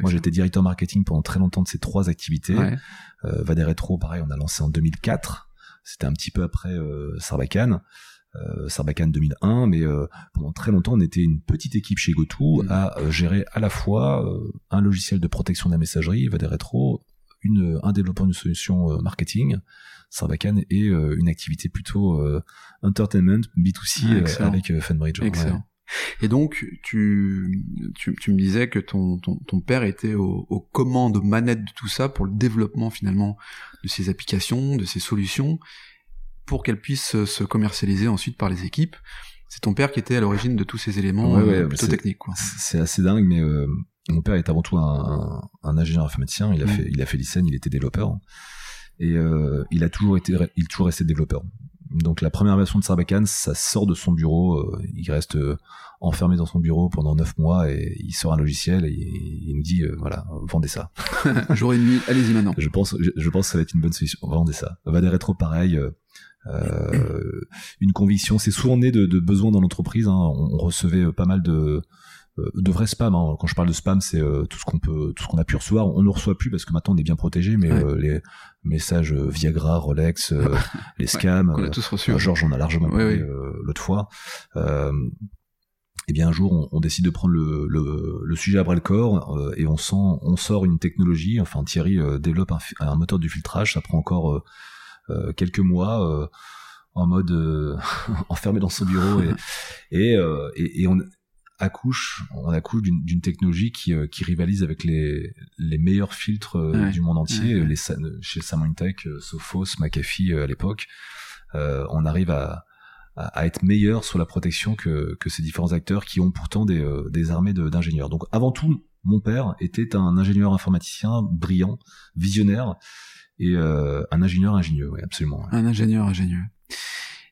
[SPEAKER 1] Moi, j'étais directeur marketing pendant très longtemps de ces trois activités. Euh, Vader Retro, pareil, on a lancé en 2004. C'était un petit peu après euh, Sarbacane. euh, Sarbacane 2001, mais euh, pendant très longtemps, on était une petite équipe chez GoTo mm. à euh, gérer à la fois un logiciel de protection de la messagerie, des Retro, une, un développeur d'une solution marketing, Sarbacane, et une activité plutôt entertainment, B2C ah, avec Fanbridge.
[SPEAKER 2] Excellent. Et donc, tu, tu, tu, me disais que ton, ton, ton père était aux, aux commandes, aux manettes de tout ça pour le développement finalement de ces applications, de ces solutions pour qu'elle puisse se commercialiser ensuite par les équipes. C'est ton père qui était à l'origine de tous ces éléments euh, plutôt techniques.
[SPEAKER 1] C'est assez dingue, mais euh, mon père est avant tout un, un, ingénieur informaticien. Il a fait, il a fait il était développeur et euh, il a toujours été, il a toujours resté développeur. Donc la première version de Sarbacane, ça sort de son bureau, il reste enfermé dans son bureau pendant neuf mois et il sort un logiciel et il nous dit voilà vendez ça.
[SPEAKER 2] Jour et nuit, allez-y maintenant.
[SPEAKER 1] Je pense, je, pense que ça va être une bonne solution. Vendez ça. Va des rétro pareil. Euh, une conviction, c'est souvent né de, de besoins dans l'entreprise. Hein. On, recevait euh, pas mal de euh, de vrais spam. Hein. Quand je parle de spam, c'est tout ce qu'on peut, tout ce qu'on a pu recevoir. On ne reçoit plus parce que maintenant on est bien protégé, mais les messages Viagra, Rolex, les scams,
[SPEAKER 2] on a tous reçu.
[SPEAKER 1] Georges on a largement oui, l'autre fois. et eh bien un jour, on, on, décide de prendre le, le, le sujet à bras le corps et on sent, on sort une technologie. Enfin, Thierry développe un, un, moteur du filtrage. Ça prend encore euh, quelques mois euh, en mode euh, enfermé dans son bureau et, et, et, on accouche, on accouche d'une technologie qui, qui rivalise avec les, les meilleurs filtres du monde entier, les chez Symantec, Sophos, McAfee à l'époque. on arrive à, à, être meilleur sur la protection que, que ces différents acteurs qui ont pourtant des, des armées d'ingénieurs. Donc avant tout, mon père était un ingénieur informaticien brillant, visionnaire, et euh, un ingénieur ingénieux, oui, absolument.
[SPEAKER 2] Un ingénieur ingénieux.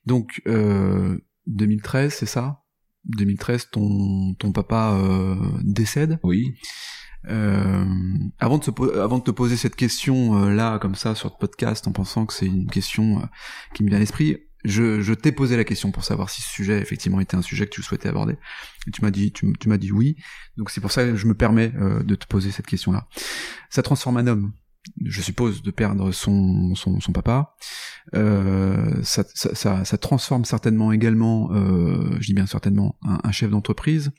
[SPEAKER 2] Donc, euh, 2013, c'est ça? 2013, ton, ton papa euh, décède.
[SPEAKER 1] Oui.
[SPEAKER 2] Euh, avant, de se, avant de te poser cette question euh, là, comme ça, sur le podcast, en pensant que c'est une question qui me vient à l'esprit, je, je t'ai posé la question pour savoir si ce sujet effectivement était un sujet que tu souhaitais aborder. Et tu m'as dit, tu, tu m'as dit oui. Donc c'est pour ça que je me permets de te poser cette question-là. Ça transforme un homme je suppose, de perdre son, son, son papa. Euh, ça, ça, ça, transforme certainement également, euh, je dis bien certainement, un, chef d'entreprise.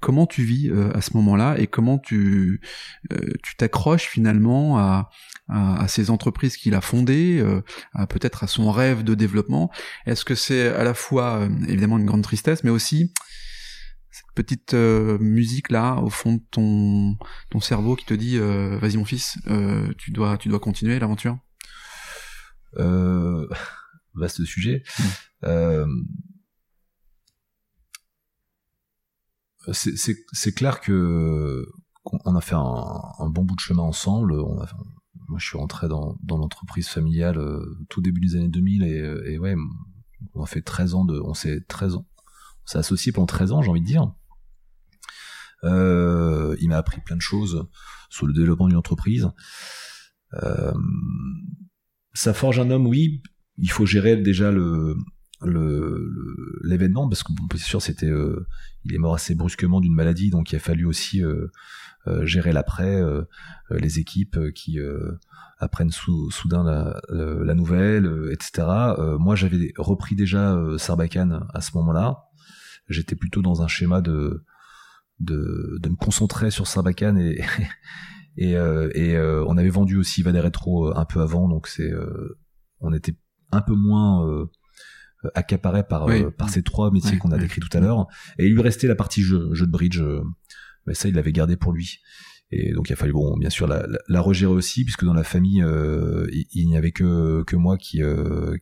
[SPEAKER 2] Comment tu vis euh, à ce moment-là et comment tu euh, tu t'accroches finalement à, à, à, ces entreprises qu'il a fondées, euh, à peut-être à son rêve de développement? Est-ce que c'est à la fois évidemment une grande tristesse, mais aussi cette petite euh, musique là au fond de ton ton cerveau qui te dit euh, vas-y mon fils euh, tu dois tu dois continuer l'aventure?
[SPEAKER 1] Vaste sujet. Mmh. c'est clair que on a fait un, bon bout de chemin ensemble. Moi je suis rentré dans, dans l'entreprise familiale tout début des années 2000 et, et ouais on a fait 13 ans de on s'est 13 ans s'est associé pendant 13 ans, j'ai envie de dire. Euh, il m'a appris plein de choses sur le développement d'une entreprise. Euh, ça forge un homme, oui. Il faut gérer déjà le l'événement parce que bon, c'est sûr c'était euh, il est mort assez brusquement d'une maladie donc il a fallu aussi euh, euh, gérer l'après les équipes qui apprennent soudain la, la nouvelle etc moi j'avais repris déjà Sarbacane à ce moment-là j'étais plutôt dans un schéma de, de, de me concentrer sur Sarbacane et, et, euh, et euh, on avait vendu aussi Vader Retro euh, un peu avant, donc c'est, on était un peu moins accaparé par, par ces trois métiers qu'on a décrits tout à l'heure. Et il lui restait la partie jeu, jeu de bridge, mais ça il l'avait gardé pour lui. Et donc il a fallu bon bien sûr la, la, la regérer aussi puisque dans la famille il, il n'y avait que que moi qui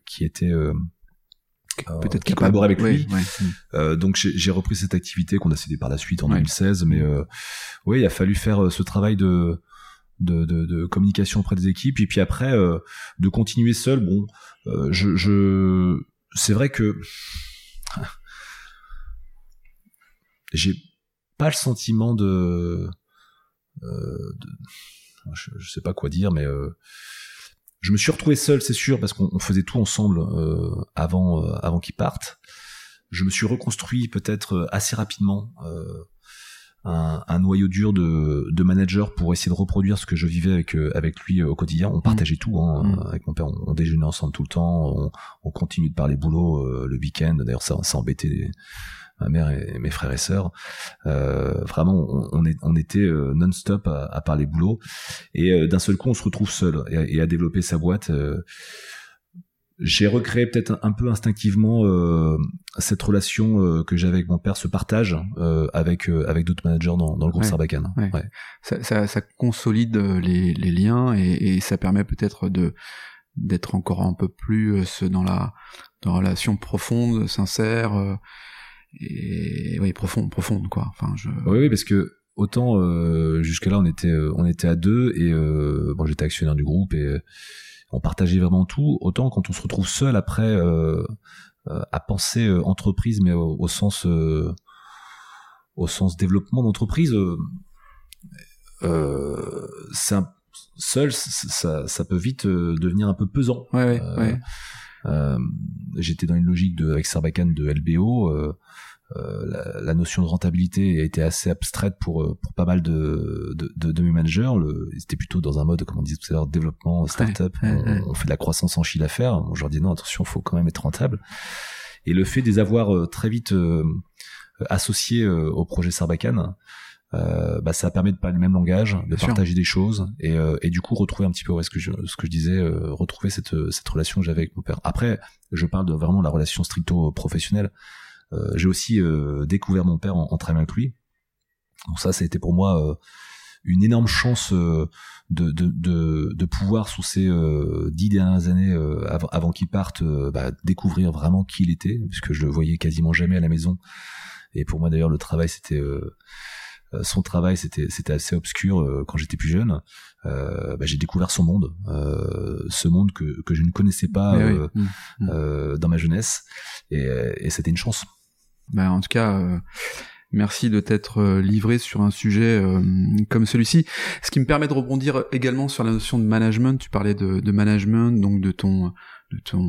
[SPEAKER 1] qui était
[SPEAKER 2] peut-être
[SPEAKER 1] qui collaborait avec lui. Euh, donc j'ai repris cette activité qu'on a cédée par la suite en 2016, mais euh, oui, il a fallu faire ce travail de de, de, de, communication auprès des équipes et puis après de continuer seul. Bon, je, je c'est vrai que j'ai pas le sentiment de, de je, je, sais pas quoi dire, mais je me suis retrouvé seul, c'est sûr, parce qu'on faisait tout ensemble euh, avant, euh, avant qu'ils partent. Je me suis reconstruit peut-être euh, assez rapidement un, un, noyau dur de, de managers pour essayer de reproduire ce que je vivais avec euh, avec lui euh, au quotidien. On partageait tout hein, mm. avec mon père. On, déjeunait ensemble tout le temps. On, on continue de parler boulot euh, le week-end. D'ailleurs, ça, ça embêtait ma mère et mes frères et sœurs. Euh, vraiment, on, on, est, on était non-stop à, à, parler boulot. Et d'un seul coup, on se retrouve seul et, et à développer sa boîte j'ai recréé peut-être un, peu instinctivement euh, cette relation euh, que j'avais avec mon père, ce partage euh, avec euh, avec d'autres managers dans, dans le groupe Sarbacane. Ouais.
[SPEAKER 2] Ça, ça, ça, consolide les, les liens et, et ça permet peut-être de d'être encore un peu plus dans la dans la relation profonde, sincère et oui profonde profonde quoi. Enfin je.
[SPEAKER 1] Oui, oui parce que autant jusque là on était on était à deux et bon j'étais actionnaire du groupe et on partageait vraiment tout. Autant quand on se retrouve seul après euh, euh, à penser euh, entreprise, mais au, sens au sens développement d'entreprise, seul, ça, ça, peut vite devenir un peu pesant.
[SPEAKER 2] Ouais, ouais,
[SPEAKER 1] J'étais dans une logique de avec Sarbacane de LBO. Euh, la, la, notion de rentabilité a été assez abstraite pour euh, pour pas mal de de, de, de mes managers. Le, ils étaient plutôt dans un mode, comme on disait tout à l'heure, développement, start-up. on, fait de la croissance en chiffre d'affaires. je leur dis non, attention, faut quand même être rentable. Et le fait de les avoir euh, très vite associés au projet Sarbacane, euh, bah, ça permet de parler le même langage, de partager des choses et, et, du coup retrouver un petit peu ouais, ce que je, ce que je disais, retrouver cette, cette relation que j'avais avec mon père. Après, je parle de vraiment la relation stricto professionnelle. Euh, j'ai aussi euh, découvert mon père en, en travaillant avec lui. Donc ça, ça a été pour moi euh, une énorme chance de, de, de, de, pouvoir, sous ces dix dernières années, avant, avant qu'il parte, bah, découvrir vraiment qui il était, puisque je le voyais quasiment jamais à la maison. Et pour moi, d'ailleurs, le travail, c'était son travail, c'était c'était assez obscur quand j'étais plus jeune. Euh, bah, j'ai découvert son monde, euh, ce monde que que je ne connaissais pas mmh, mmh. dans ma jeunesse, et, et c'était une chance.
[SPEAKER 2] Bah, en tout cas, euh, merci de t'être euh, livré sur un sujet euh, comme celui-ci. Ce qui me permet de rebondir également sur la notion de management. Tu parlais de, de management, donc de ton de ton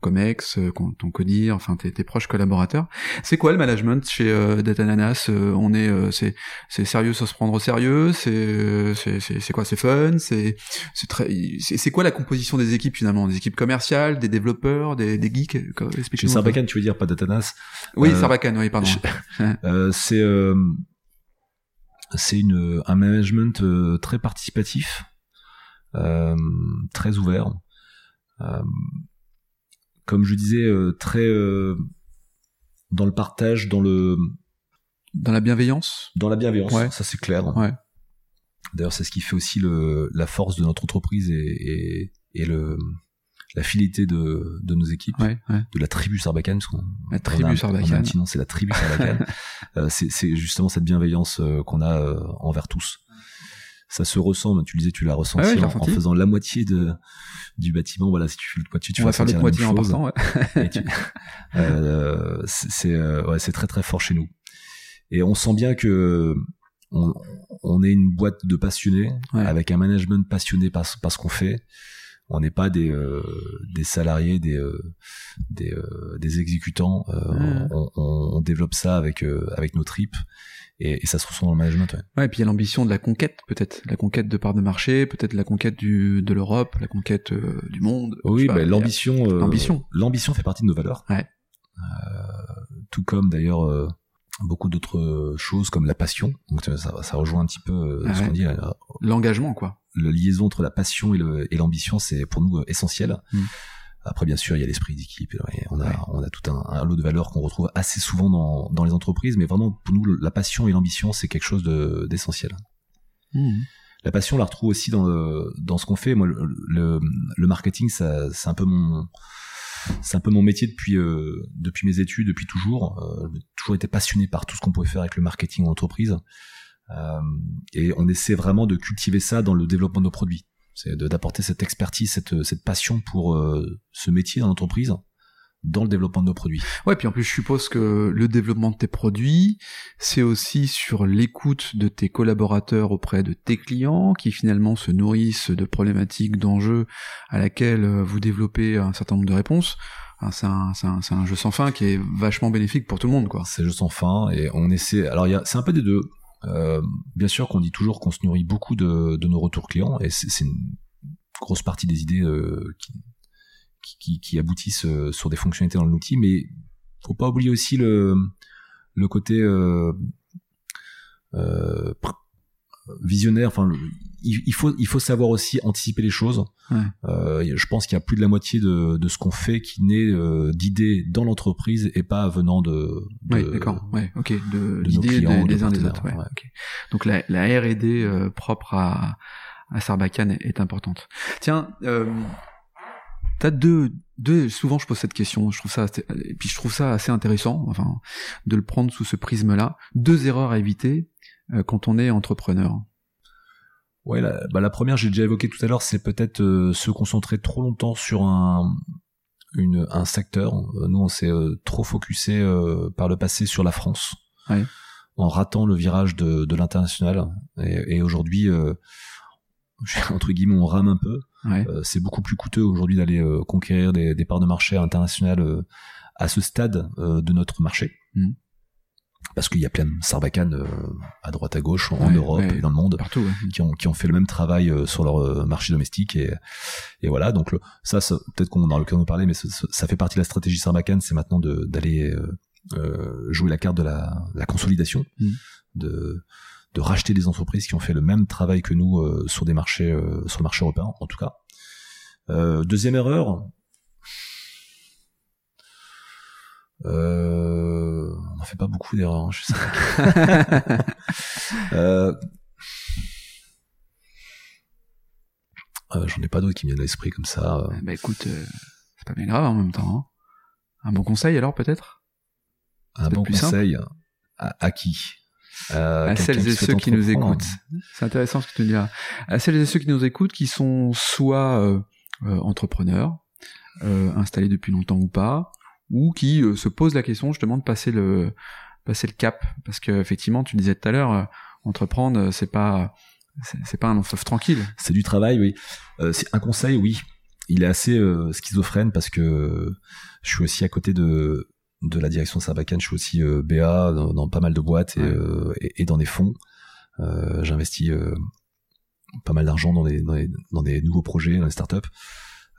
[SPEAKER 2] comex, euh, ton codir, enfin tes, tes, proches collaborateurs. C'est quoi le management chez euh, Datananas euh, On est, euh, c'est, c'est sérieux sans se prendre au sérieux. C'est, c'est, c'est, quoi C'est fun C'est, c'est très, c'est, quoi la composition des équipes finalement? Des équipes commerciales, des développeurs, des, des geeks
[SPEAKER 1] Chez Sarbacane, tu veux dire pas Datanas
[SPEAKER 2] Oui, euh, Sarbacane, oui, pardon.
[SPEAKER 1] c'est, c'est une un management très participatif, très ouvert euh, comme je disais, euh, très euh, dans le partage, dans le
[SPEAKER 2] dans la bienveillance?
[SPEAKER 1] Dans la bienveillance, ça c'est clair.
[SPEAKER 2] Ouais.
[SPEAKER 1] D'ailleurs, c'est ce qui fait aussi le, la force de notre entreprise et, et, et le, la fidélité de, de nos équipes,
[SPEAKER 2] ouais, ouais.
[SPEAKER 1] de la tribu Sarbacane.
[SPEAKER 2] La tribu Sarbacane.
[SPEAKER 1] c'est la tribu Sarbacane. euh, c'est justement cette bienveillance qu'on a envers tous ça se ressent. Tu le disais, tu l'as ressenti, en, faisant la moitié de du bâtiment. Voilà, si tu fais le toiture, tu
[SPEAKER 2] vas faire l'autre moitié en partant.
[SPEAKER 1] Ouais. euh, c'est euh, ouais, c'est très très fort chez nous. Et on sent bien que on, on est une boîte de passionnés avec un management passionné par, par ce qu'on fait. On n'est pas des euh, des salariés, des euh, des, euh, des exécutants. On, on, on, développe ça avec avec nos tripes et, et, ça se ressent dans le management. Ouais,
[SPEAKER 2] ouais et puis il y a l'ambition de la conquête, peut-être la conquête de part de marché, peut-être la conquête du, de l'Europe, la conquête du monde.
[SPEAKER 1] Oui, bah, l'ambition, euh,
[SPEAKER 2] l'ambition,
[SPEAKER 1] l'ambition fait partie de nos valeurs.
[SPEAKER 2] Ouais.
[SPEAKER 1] Euh, tout comme d'ailleurs euh, beaucoup d'autres choses comme la passion. Donc ça, ça rejoint un petit peu ce qu'on dit.
[SPEAKER 2] L'engagement, quoi.
[SPEAKER 1] La liaison entre la passion et l'ambition, c'est pour nous essentiel. Mm. Après, bien sûr, il y a l'esprit d'équipe. On a, on a tout un, un lot de valeurs qu'on retrouve assez souvent dans, dans les entreprises, mais vraiment, pour nous, la passion et l'ambition, c'est quelque chose d'essentiel.
[SPEAKER 2] Mmh.
[SPEAKER 1] La passion, on la retrouve aussi dans, le, dans ce qu'on fait. Moi, le, le, marketing, ça, c'est un peu mon, c'est un peu mon métier depuis euh, depuis mes études, depuis toujours. Euh, j'ai toujours été passionné par tout ce qu'on pouvait faire avec le marketing en entreprise. Euh, et on essaie vraiment de cultiver ça dans le développement de nos produits c'est d'apporter cette expertise, cette, cette passion pour euh, ce métier dans l'entreprise dans le développement de nos produits.
[SPEAKER 2] Ouais, puis en plus je suppose que le développement de tes produits, c'est aussi sur l'écoute de tes collaborateurs auprès de tes clients qui finalement se nourrissent de problématiques, d'enjeux à laquelle euh, vous développez un certain nombre de réponses. c'est un, un, un, jeu sans fin qui est vachement bénéfique pour tout le monde, quoi.
[SPEAKER 1] C'est un jeu sans fin et on essaie. Alors, c'est un peu des deux euh, bien sûr qu'on dit toujours qu'on se nourrit beaucoup de, de nos retours clients et c'est une grosse partie des idées euh, qui, qui, qui, aboutissent euh, sur des fonctionnalités dans l'outil, mais faut pas oublier aussi le, le côté euh, euh, visionnaire. Enfin, il, faut il faut savoir aussi anticiper les choses. Euh, je pense qu'il y a plus de la moitié de, de ce qu'on fait qui naît d'idées dans l'entreprise et pas venant de,
[SPEAKER 2] de oui, d'accord, ouais, ok, de, d'idées des, uns des autres. Ouais, okay. Donc la, la R&D propre à à Sarbacane est, est importante. Tiens. Euh, T'as deux, deux, souvent je pose cette question, je trouve ça, et puis je trouve ça assez intéressant, enfin, de le prendre sous ce prisme-là. Deux erreurs à éviter euh, quand on est entrepreneur.
[SPEAKER 1] Ouais, la, bah la première, j'ai déjà évoqué tout à l'heure, c'est peut-être euh, se concentrer trop longtemps sur un, une, un secteur. Euh, nous, on s'est trop focusé par le passé sur la France, ouais. en ratant le virage de, de l'international. Et, et aujourd'hui, entre guillemets, on rame un peu. Euh, c'est beaucoup plus coûteux aujourd'hui d'aller euh, conquérir des, des, parts de marché internationales euh, à ce stade de notre marché. Mm. Parce qu'il y a plein de sarbacanes à droite à gauche en, Europe et dans le monde
[SPEAKER 2] partout,
[SPEAKER 1] qui, ont, qui ont fait le même travail sur leur marché domestique et, et voilà donc ça, ça peut-être qu'on aura l'occasion de parler mais ça, ça, fait partie de la stratégie sarbacane c'est maintenant d'aller jouer la carte de la, la consolidation mm. de de racheter des entreprises qui ont fait le même travail que nous euh, sur des marchés euh, sur le marché européen en tout cas. Euh, deuxième erreur. On n'en fait pas beaucoup d'erreurs, hein, je sais. J'en ai pas d'autres qui me viennent à l'esprit comme ça.
[SPEAKER 2] Bah écoute, c'est pas bien grave en même temps. Hein. Un bon conseil alors peut-être?
[SPEAKER 1] Un bon conseil à, à qui?
[SPEAKER 2] Euh, à celles et ceux qui nous écoutent. C'est intéressant ce que tu dis là. À celles et ceux qui nous écoutent, qui sont soit euh, euh entrepreneurs, installés depuis longtemps ou pas, ou qui se posent la question justement de passer le passer le cap, parce que effectivement, tu disais tout à l'heure, entreprendre, c'est pas c'est pas un long tranquille.
[SPEAKER 1] C'est du travail, oui. c'est un conseil, oui. Il est assez schizophrène parce que je suis aussi à côté de de la direction Sarbacane, je suis aussi euh, BA dans, pas mal de boîtes et, euh, et, dans des fonds. Euh, J'investis euh, pas mal d'argent dans des, dans, des, dans des nouveaux projets, dans les startups.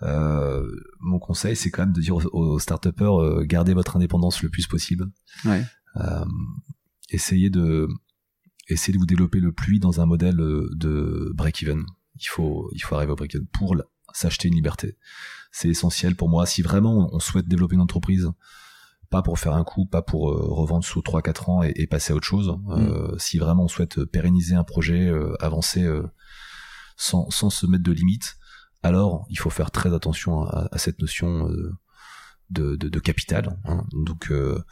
[SPEAKER 1] Euh, mon conseil, c'est quand même de dire aux, aux start-upers, gardez votre indépendance le plus possible. Ouais. essayez de essayez de vous développer le plus dans un modèle de break-even. Il faut il faut arriver au break-even pour s'acheter une liberté. C'est essentiel pour moi. Si vraiment on souhaite développer une entreprise, pas pour faire un coup, pas pour euh, revendre sous 3-4 ans et, passer à autre chose. Euh, mm. Si vraiment on souhaite pérenniser un projet, euh, avancer sans, sans se mettre de limites, alors il faut faire très attention à, à cette notion de, de, de, capital. Hein. Donc de,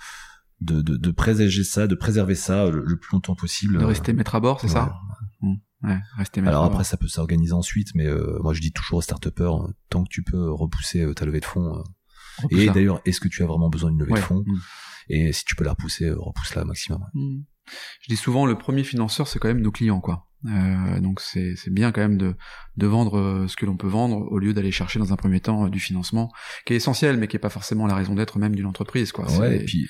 [SPEAKER 1] de, de, préserver ça, de préserver ça le, plus longtemps possible.
[SPEAKER 2] De rester maître à bord, c'est ça mm.
[SPEAKER 1] Ouais, rester Alors après, ça peut s'organiser ensuite, mais moi je dis toujours aux start tant que tu peux repousser ta levée de fonds, et d'ailleurs, est-ce que tu as vraiment besoin d'une levée de fonds mm. Et si tu peux la repousser, euh, repousse-la au maximum. Mm.
[SPEAKER 2] Je dis souvent, le premier financeur, c'est quand même nos clients, quoi. Euh, donc c'est bien quand même de, de vendre euh, ce que l'on peut vendre au lieu d'aller chercher dans un premier temps du financement, qui est essentiel, mais qui est pas forcément la raison d'être même d'une entreprise, quoi.
[SPEAKER 1] Ouais, et puis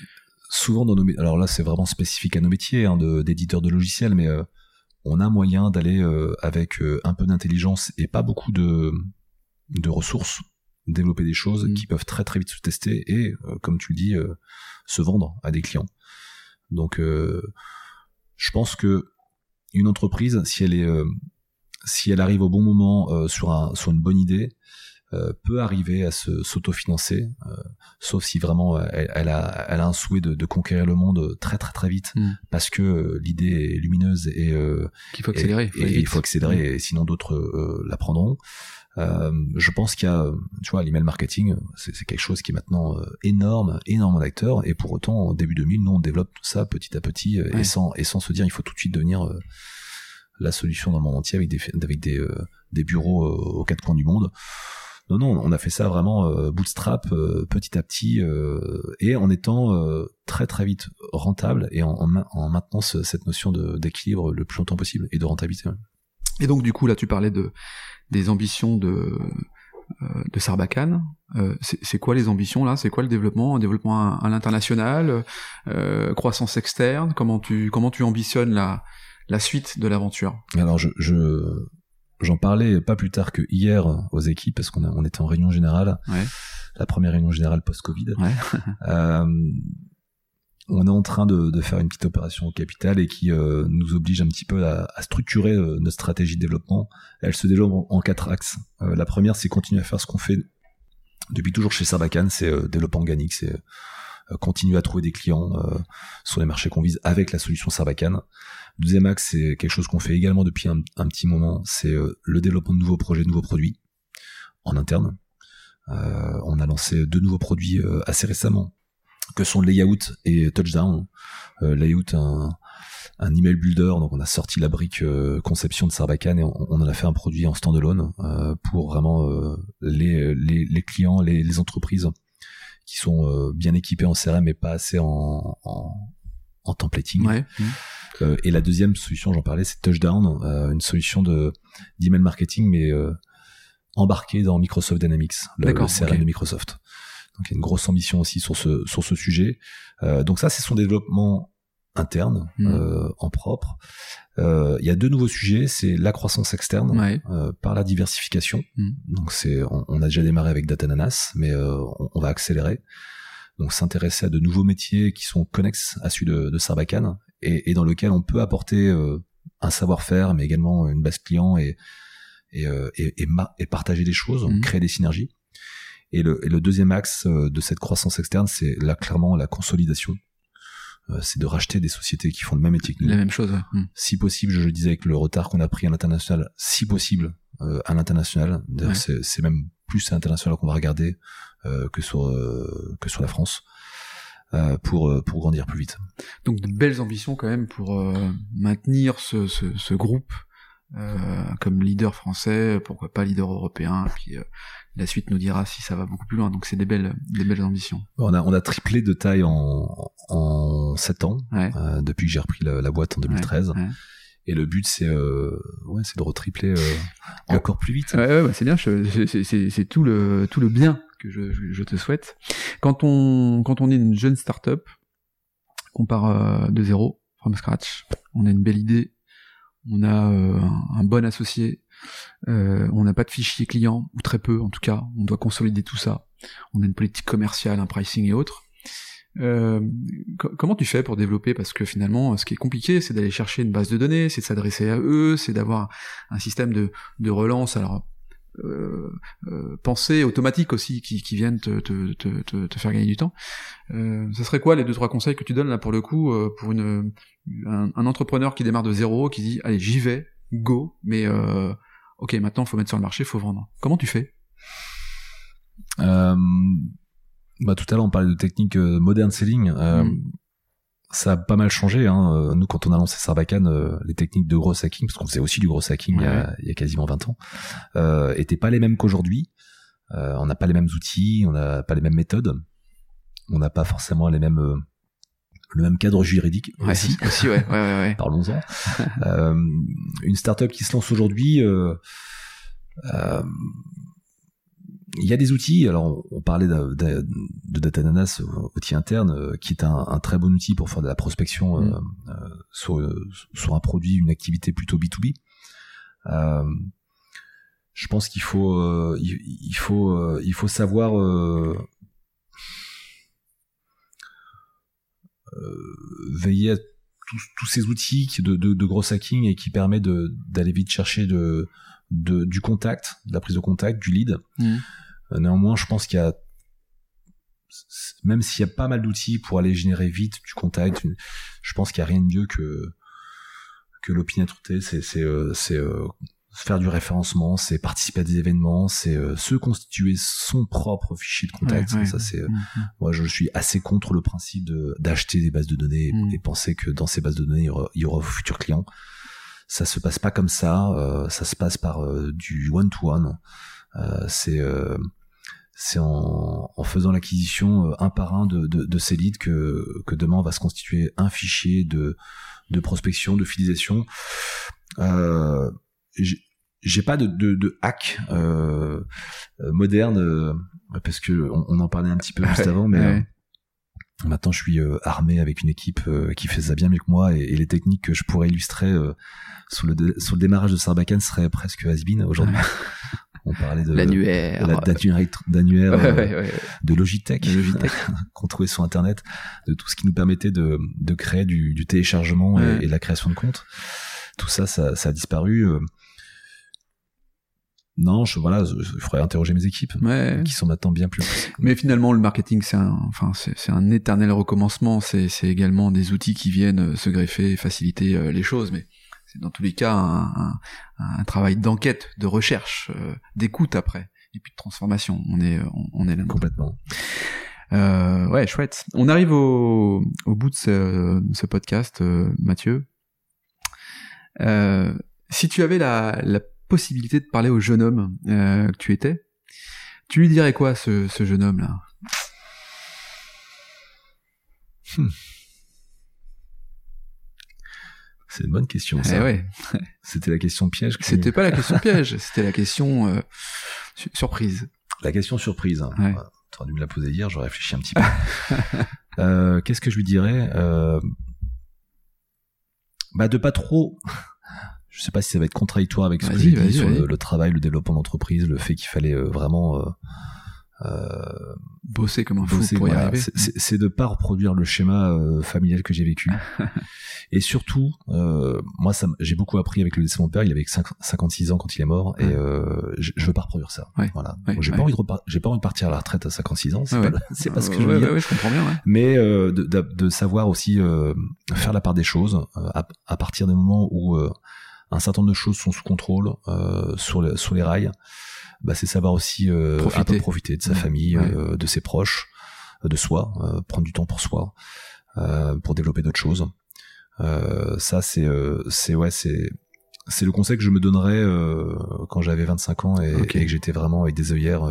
[SPEAKER 1] souvent dans nos alors là c'est vraiment spécifique à nos métiers hein, d'éditeurs de, logiciels, mais on a moyen d'aller avec un peu d'intelligence et pas beaucoup de de ressources développer des choses mm. qui peuvent très très vite se tester et, euh, comme tu le dis, euh, se vendre à des clients. Donc, euh, je pense que une entreprise, si elle est, si elle arrive au bon moment sur un, sur une bonne idée, peut arriver à se s'autofinancer, sauf si vraiment elle, elle, a, elle a un souhait de, de, conquérir le monde très très très vite, mm. parce que l'idée est lumineuse et
[SPEAKER 2] qu'il faut accélérer,
[SPEAKER 1] et, il faut accélérer, mm. et sinon d'autres la prendront. Euh, je pense qu'il y a, tu vois, l'email marketing, c'est quelque chose qui est maintenant euh, énorme, énormément d'acteurs, et pour autant, au début 2000, nous, on développe tout ça petit à petit, euh, et, sans, et sans se dire, il faut tout de suite devenir la solution dans le monde entier avec des, avec des, des bureaux aux quatre coins du monde. Non, non, on a fait ça vraiment bootstrap petit à petit et en étant très très vite rentable et en, en, maintenant cette notion d'équilibre le plus longtemps possible et de rentabilité.
[SPEAKER 2] Et donc du coup là tu parlais de des ambitions de de Sarbacane. c'est quoi les ambitions là? C'est quoi le développement? Un développement à, l'international, croissance externe? Comment tu comment tu ambitionnes la la suite de l'aventure?
[SPEAKER 1] Alors je, j'en parlais pas plus tard que hier aux équipes parce qu'on on était en réunion générale, la première réunion générale post-Covid. euh, on est en train de, faire une petite opération au capital et qui euh, nous oblige un petit peu à, à structurer euh, notre stratégie de développement. Elle se développe en, quatre axes. Euh, la première, c'est continuer à faire ce qu'on fait depuis toujours chez Sarbacane, c'est développement organique, c'est continuer à trouver des clients sur les marchés qu'on vise avec la solution Sarbacane. Deuxième axe, c'est quelque chose qu'on fait également depuis un, un petit moment, c'est le développement de nouveaux projets, de nouveaux produits en interne. on a lancé deux nouveaux produits assez récemment que sont Layout et Touchdown. Euh, layout, un, un email builder, donc on a sorti la brique euh, conception de Sarbacane et on, en a fait un produit en standalone euh, pour vraiment euh, les, les, les, clients, les, les, entreprises qui sont euh, bien équipées en CRM mais pas assez en, en, en templating. Ouais. et la deuxième solution, j'en parlais, c'est Touchdown, une solution de d'email marketing mais embarquée dans Microsoft Dynamics, le, CRM de Microsoft. Donc il y a une grosse ambition aussi sur ce sur ce sujet. Euh, donc ça c'est son développement interne hmm. euh, en propre. Euh, il y a deux nouveaux sujets, c'est la croissance externe euh, par la diversification. Hmm. Donc c'est on, a déjà démarré avec Datananas, mais euh, on, va accélérer. Donc s'intéresser à de nouveaux métiers qui sont connexes à celui de, de Sarbacane et, et dans lequel on peut apporter un savoir-faire, mais également une base client et et, et, et, partager des choses, hmm. créer des synergies. Et le, et le deuxième axe euh, de cette croissance externe, c'est là clairement la consolidation. Euh, c'est de racheter des sociétés qui font le même métier que nous.
[SPEAKER 2] La même chose. Hmm.
[SPEAKER 1] Si possible, je le disais avec le retard qu'on a pris à l'international, si possible euh, à l'international. C'est même plus à l'international qu'on va regarder que sur que sur la France. pour pour grandir plus vite.
[SPEAKER 2] Donc de belles ambitions quand même pour maintenir ce, ce, ce groupe comme leader français, pourquoi pas leader européen, puis la suite nous dira si ça va beaucoup plus loin. Donc c'est des belles, des belles ambitions.
[SPEAKER 1] On a, on a triplé de taille en, en 7 ans, euh, depuis que j'ai repris la, boîte en 2013. Et le but, c'est euh, ouais, c'est de retripler euh, encore plus vite.
[SPEAKER 2] Ouais, ouais bah, c'est bien. C'est tout le tout le bien que je, je, te souhaite. Quand on quand on est une jeune start-up, qu'on part euh, de zéro, from scratch, on a une belle idée, on a un, un bon associé, euh, on n'a pas de fichier client, ou très peu en tout cas, on doit consolider tout ça. On a une politique commerciale, un pricing et autres. Euh, comment tu fais pour développer? Parce que finalement, ce qui est compliqué, c'est d'aller chercher une base de données, c'est de s'adresser à eux, c'est d'avoir un système de, de relance. Alors, euh, euh, pensée automatique aussi qui, viennent te, faire gagner du temps. Euh, ce serait quoi les deux trois conseils que tu donnes là pour le coup euh, pour une un, un, entrepreneur qui démarre de zéro, qui dit allez j'y vais, go, mais euh, ok, maintenant il faut mettre sur le marché, il faut vendre. Comment tu fais?
[SPEAKER 1] Euh, bah, Tout à l'heure on parlait de technique euh, modern selling. Euh, mm. Ça a pas mal changé. Hein. Nous, quand on a lancé Sarbacane, les techniques de gros hacking, parce qu'on faisait aussi du gros hacking il, y a, il, y a, quasiment 20 ans, étaient pas les mêmes qu'aujourd'hui. on n'a pas les mêmes outils, on n'a pas les mêmes méthodes, on n'a pas forcément les mêmes le même cadre juridique aussi.
[SPEAKER 2] aussi ouais, ouais, ouais,
[SPEAKER 1] Parlons-en. euh, une startup qui se lance aujourd'hui, euh, euh, il y a des outils. Alors, on parlait de, de, de Datananas, outil interne, qui est un, un, très bon outil pour faire de la prospection mm. sur, sur un produit, une activité plutôt B2B. je pense qu'il faut, il, il, faut, il faut savoir veiller à tous, ces outils de, de, de, gros hacking et qui permet d'aller vite chercher de, de, du contact, de la prise de contact, du lead. Mmh. Euh, néanmoins, je pense qu'il y a même s'il y a pas mal d'outils pour aller générer vite du contact, je pense qu'il y a rien de mieux que que l'opiniâtreté. C'est c'est euh, c'est faire du référencement, c'est participer à des événements, c'est euh, se constituer son propre fichier de contact. ça, c'est euh, mm-hmm. moi je suis assez contre le principe de d'acheter des bases de données mm. et, penser que dans ces bases de données il y aura, il y aura futurs clients. Ça se passe pas comme ça. Euh, ça se passe par du one to one. c'est c'est en, en, faisant l'acquisition un par un de, de, de, ces leads que, que demain on va se constituer un fichier de, de prospection, de fidélisation. Euh, j'ai pas de, de, de hack euh, moderne euh, parce que on, en parlait un petit peu juste avant, mais maintenant je suis armé avec une équipe qui fait ça bien mieux que moi et, les techniques que je pourrais illustrer sur le sur le démarrage de Sarbacane seraient presque has aujourd'hui. On parlait de
[SPEAKER 2] l'annuaire,
[SPEAKER 1] d'annuaire, de Logitech, Logitech. qu'on trouvait sur Internet, de tout ce qui nous permettait de, de créer du, du téléchargement et, et, de la création de comptes. Tout ça, ça, ça a disparu. Non, je, voilà, il faudrait interroger mes équipes, qui sont maintenant bien plus.
[SPEAKER 2] Mais finalement, le marketing, c'est un, enfin, c'est un éternel recommencement. C'est également des outils qui viennent euh, se greffer, et faciliter euh, les choses. Mais c'est dans tous les cas un, un, un travail d'enquête, de recherche, euh, d'écoute après, et puis de transformation. On est, on, est là.
[SPEAKER 1] Complètement.
[SPEAKER 2] Euh, ouais, chouette. On arrive au, au bout de ce, ce podcast, Mathieu. si tu avais la, la possibilité de parler au jeune homme euh, que tu étais, tu lui dirais quoi, ce, ce jeune homme-là?
[SPEAKER 1] Hmm. C'est une bonne question, ça.
[SPEAKER 2] Eh ouais.
[SPEAKER 1] C'était la question piège.
[SPEAKER 2] C'était pas la question piège, c'était la question euh, surprise.
[SPEAKER 1] La question surprise. Hein. Ouais. Tu aurais dû me la poser hier, j'aurais réfléchi un petit peu. euh, Qu'est-ce que je lui dirais euh... Bah de pas trop je sais pas si ça va être contradictoire avec ce que j'ai dit sur le, travail, le développement d'entreprise, le fait qu'il fallait euh, vraiment euh,
[SPEAKER 2] euh, bosser comme un fou pour y arriver.
[SPEAKER 1] C'est de pas reproduire le schéma euh, familial que j'ai vécu. et surtout, euh, moi, j'ai beaucoup appris avec le décès de mon père. Il avait 56 ans quand il est mort, et je, je, veux pas reproduire ça. Voilà. j'ai pas envie de j'ai pas envie de partir à la retraite à 56 ans. C'est pas, pas ce que je veux dire.
[SPEAKER 2] je comprends bien.
[SPEAKER 1] Mais de, de, de, savoir aussi faire la part des choses à, à, partir des moments où un certain nombre de choses sont sous contrôle euh, sur, les, sur les rails, bah, c'est savoir aussi euh, profiter. un peu profiter de sa famille, euh, de ses proches, de soi, prendre du temps pour soi, pour développer d'autres choses. ça c'est c'est ouais c'est c'est le conseil que je me donnerais quand j'avais 25 ans et, et que j'étais vraiment avec des œillères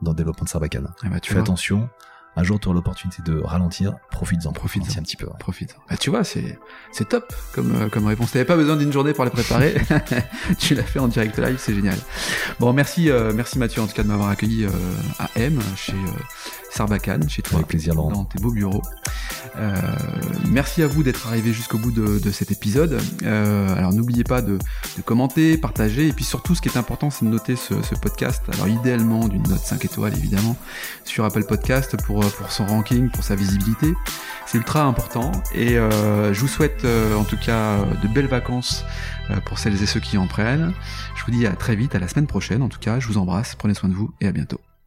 [SPEAKER 1] dans le développement de Sarbacane.
[SPEAKER 2] Eh ben,
[SPEAKER 1] tu Fais attention, un jour tu auras l'opportunité de ralentir, profites-en,
[SPEAKER 2] profite
[SPEAKER 1] un petit peu.
[SPEAKER 2] Profite. Bah, tu vois, c'est c'est top comme euh, comme réponse. T'avais pas besoin d'une journée pour la préparer. tu l'as fait en direct live, c'est génial. Bon, merci euh, merci Mathieu en tout cas de m'avoir accueilli euh, à M chez Sarbacane, chez toi,
[SPEAKER 1] Avec plaisir,
[SPEAKER 2] dans tes beaux bureaux. Euh, merci à vous d'être arrivé jusqu'au bout de, de, cet épisode. Euh, alors n'oubliez pas de, de, commenter, partager, et puis surtout ce qui est important, c'est de noter ce, ce, podcast. Alors idéalement d'une note 5 étoiles évidemment sur Apple Podcast pour, pour son ranking, pour sa visibilité. C'est ultra important. Et euh, je vous souhaite euh, en tout cas de belles vacances euh, pour celles et ceux qui en prennent. Je vous dis à très vite, à la semaine prochaine. En tout cas, je vous embrasse, prenez soin de vous et à bientôt.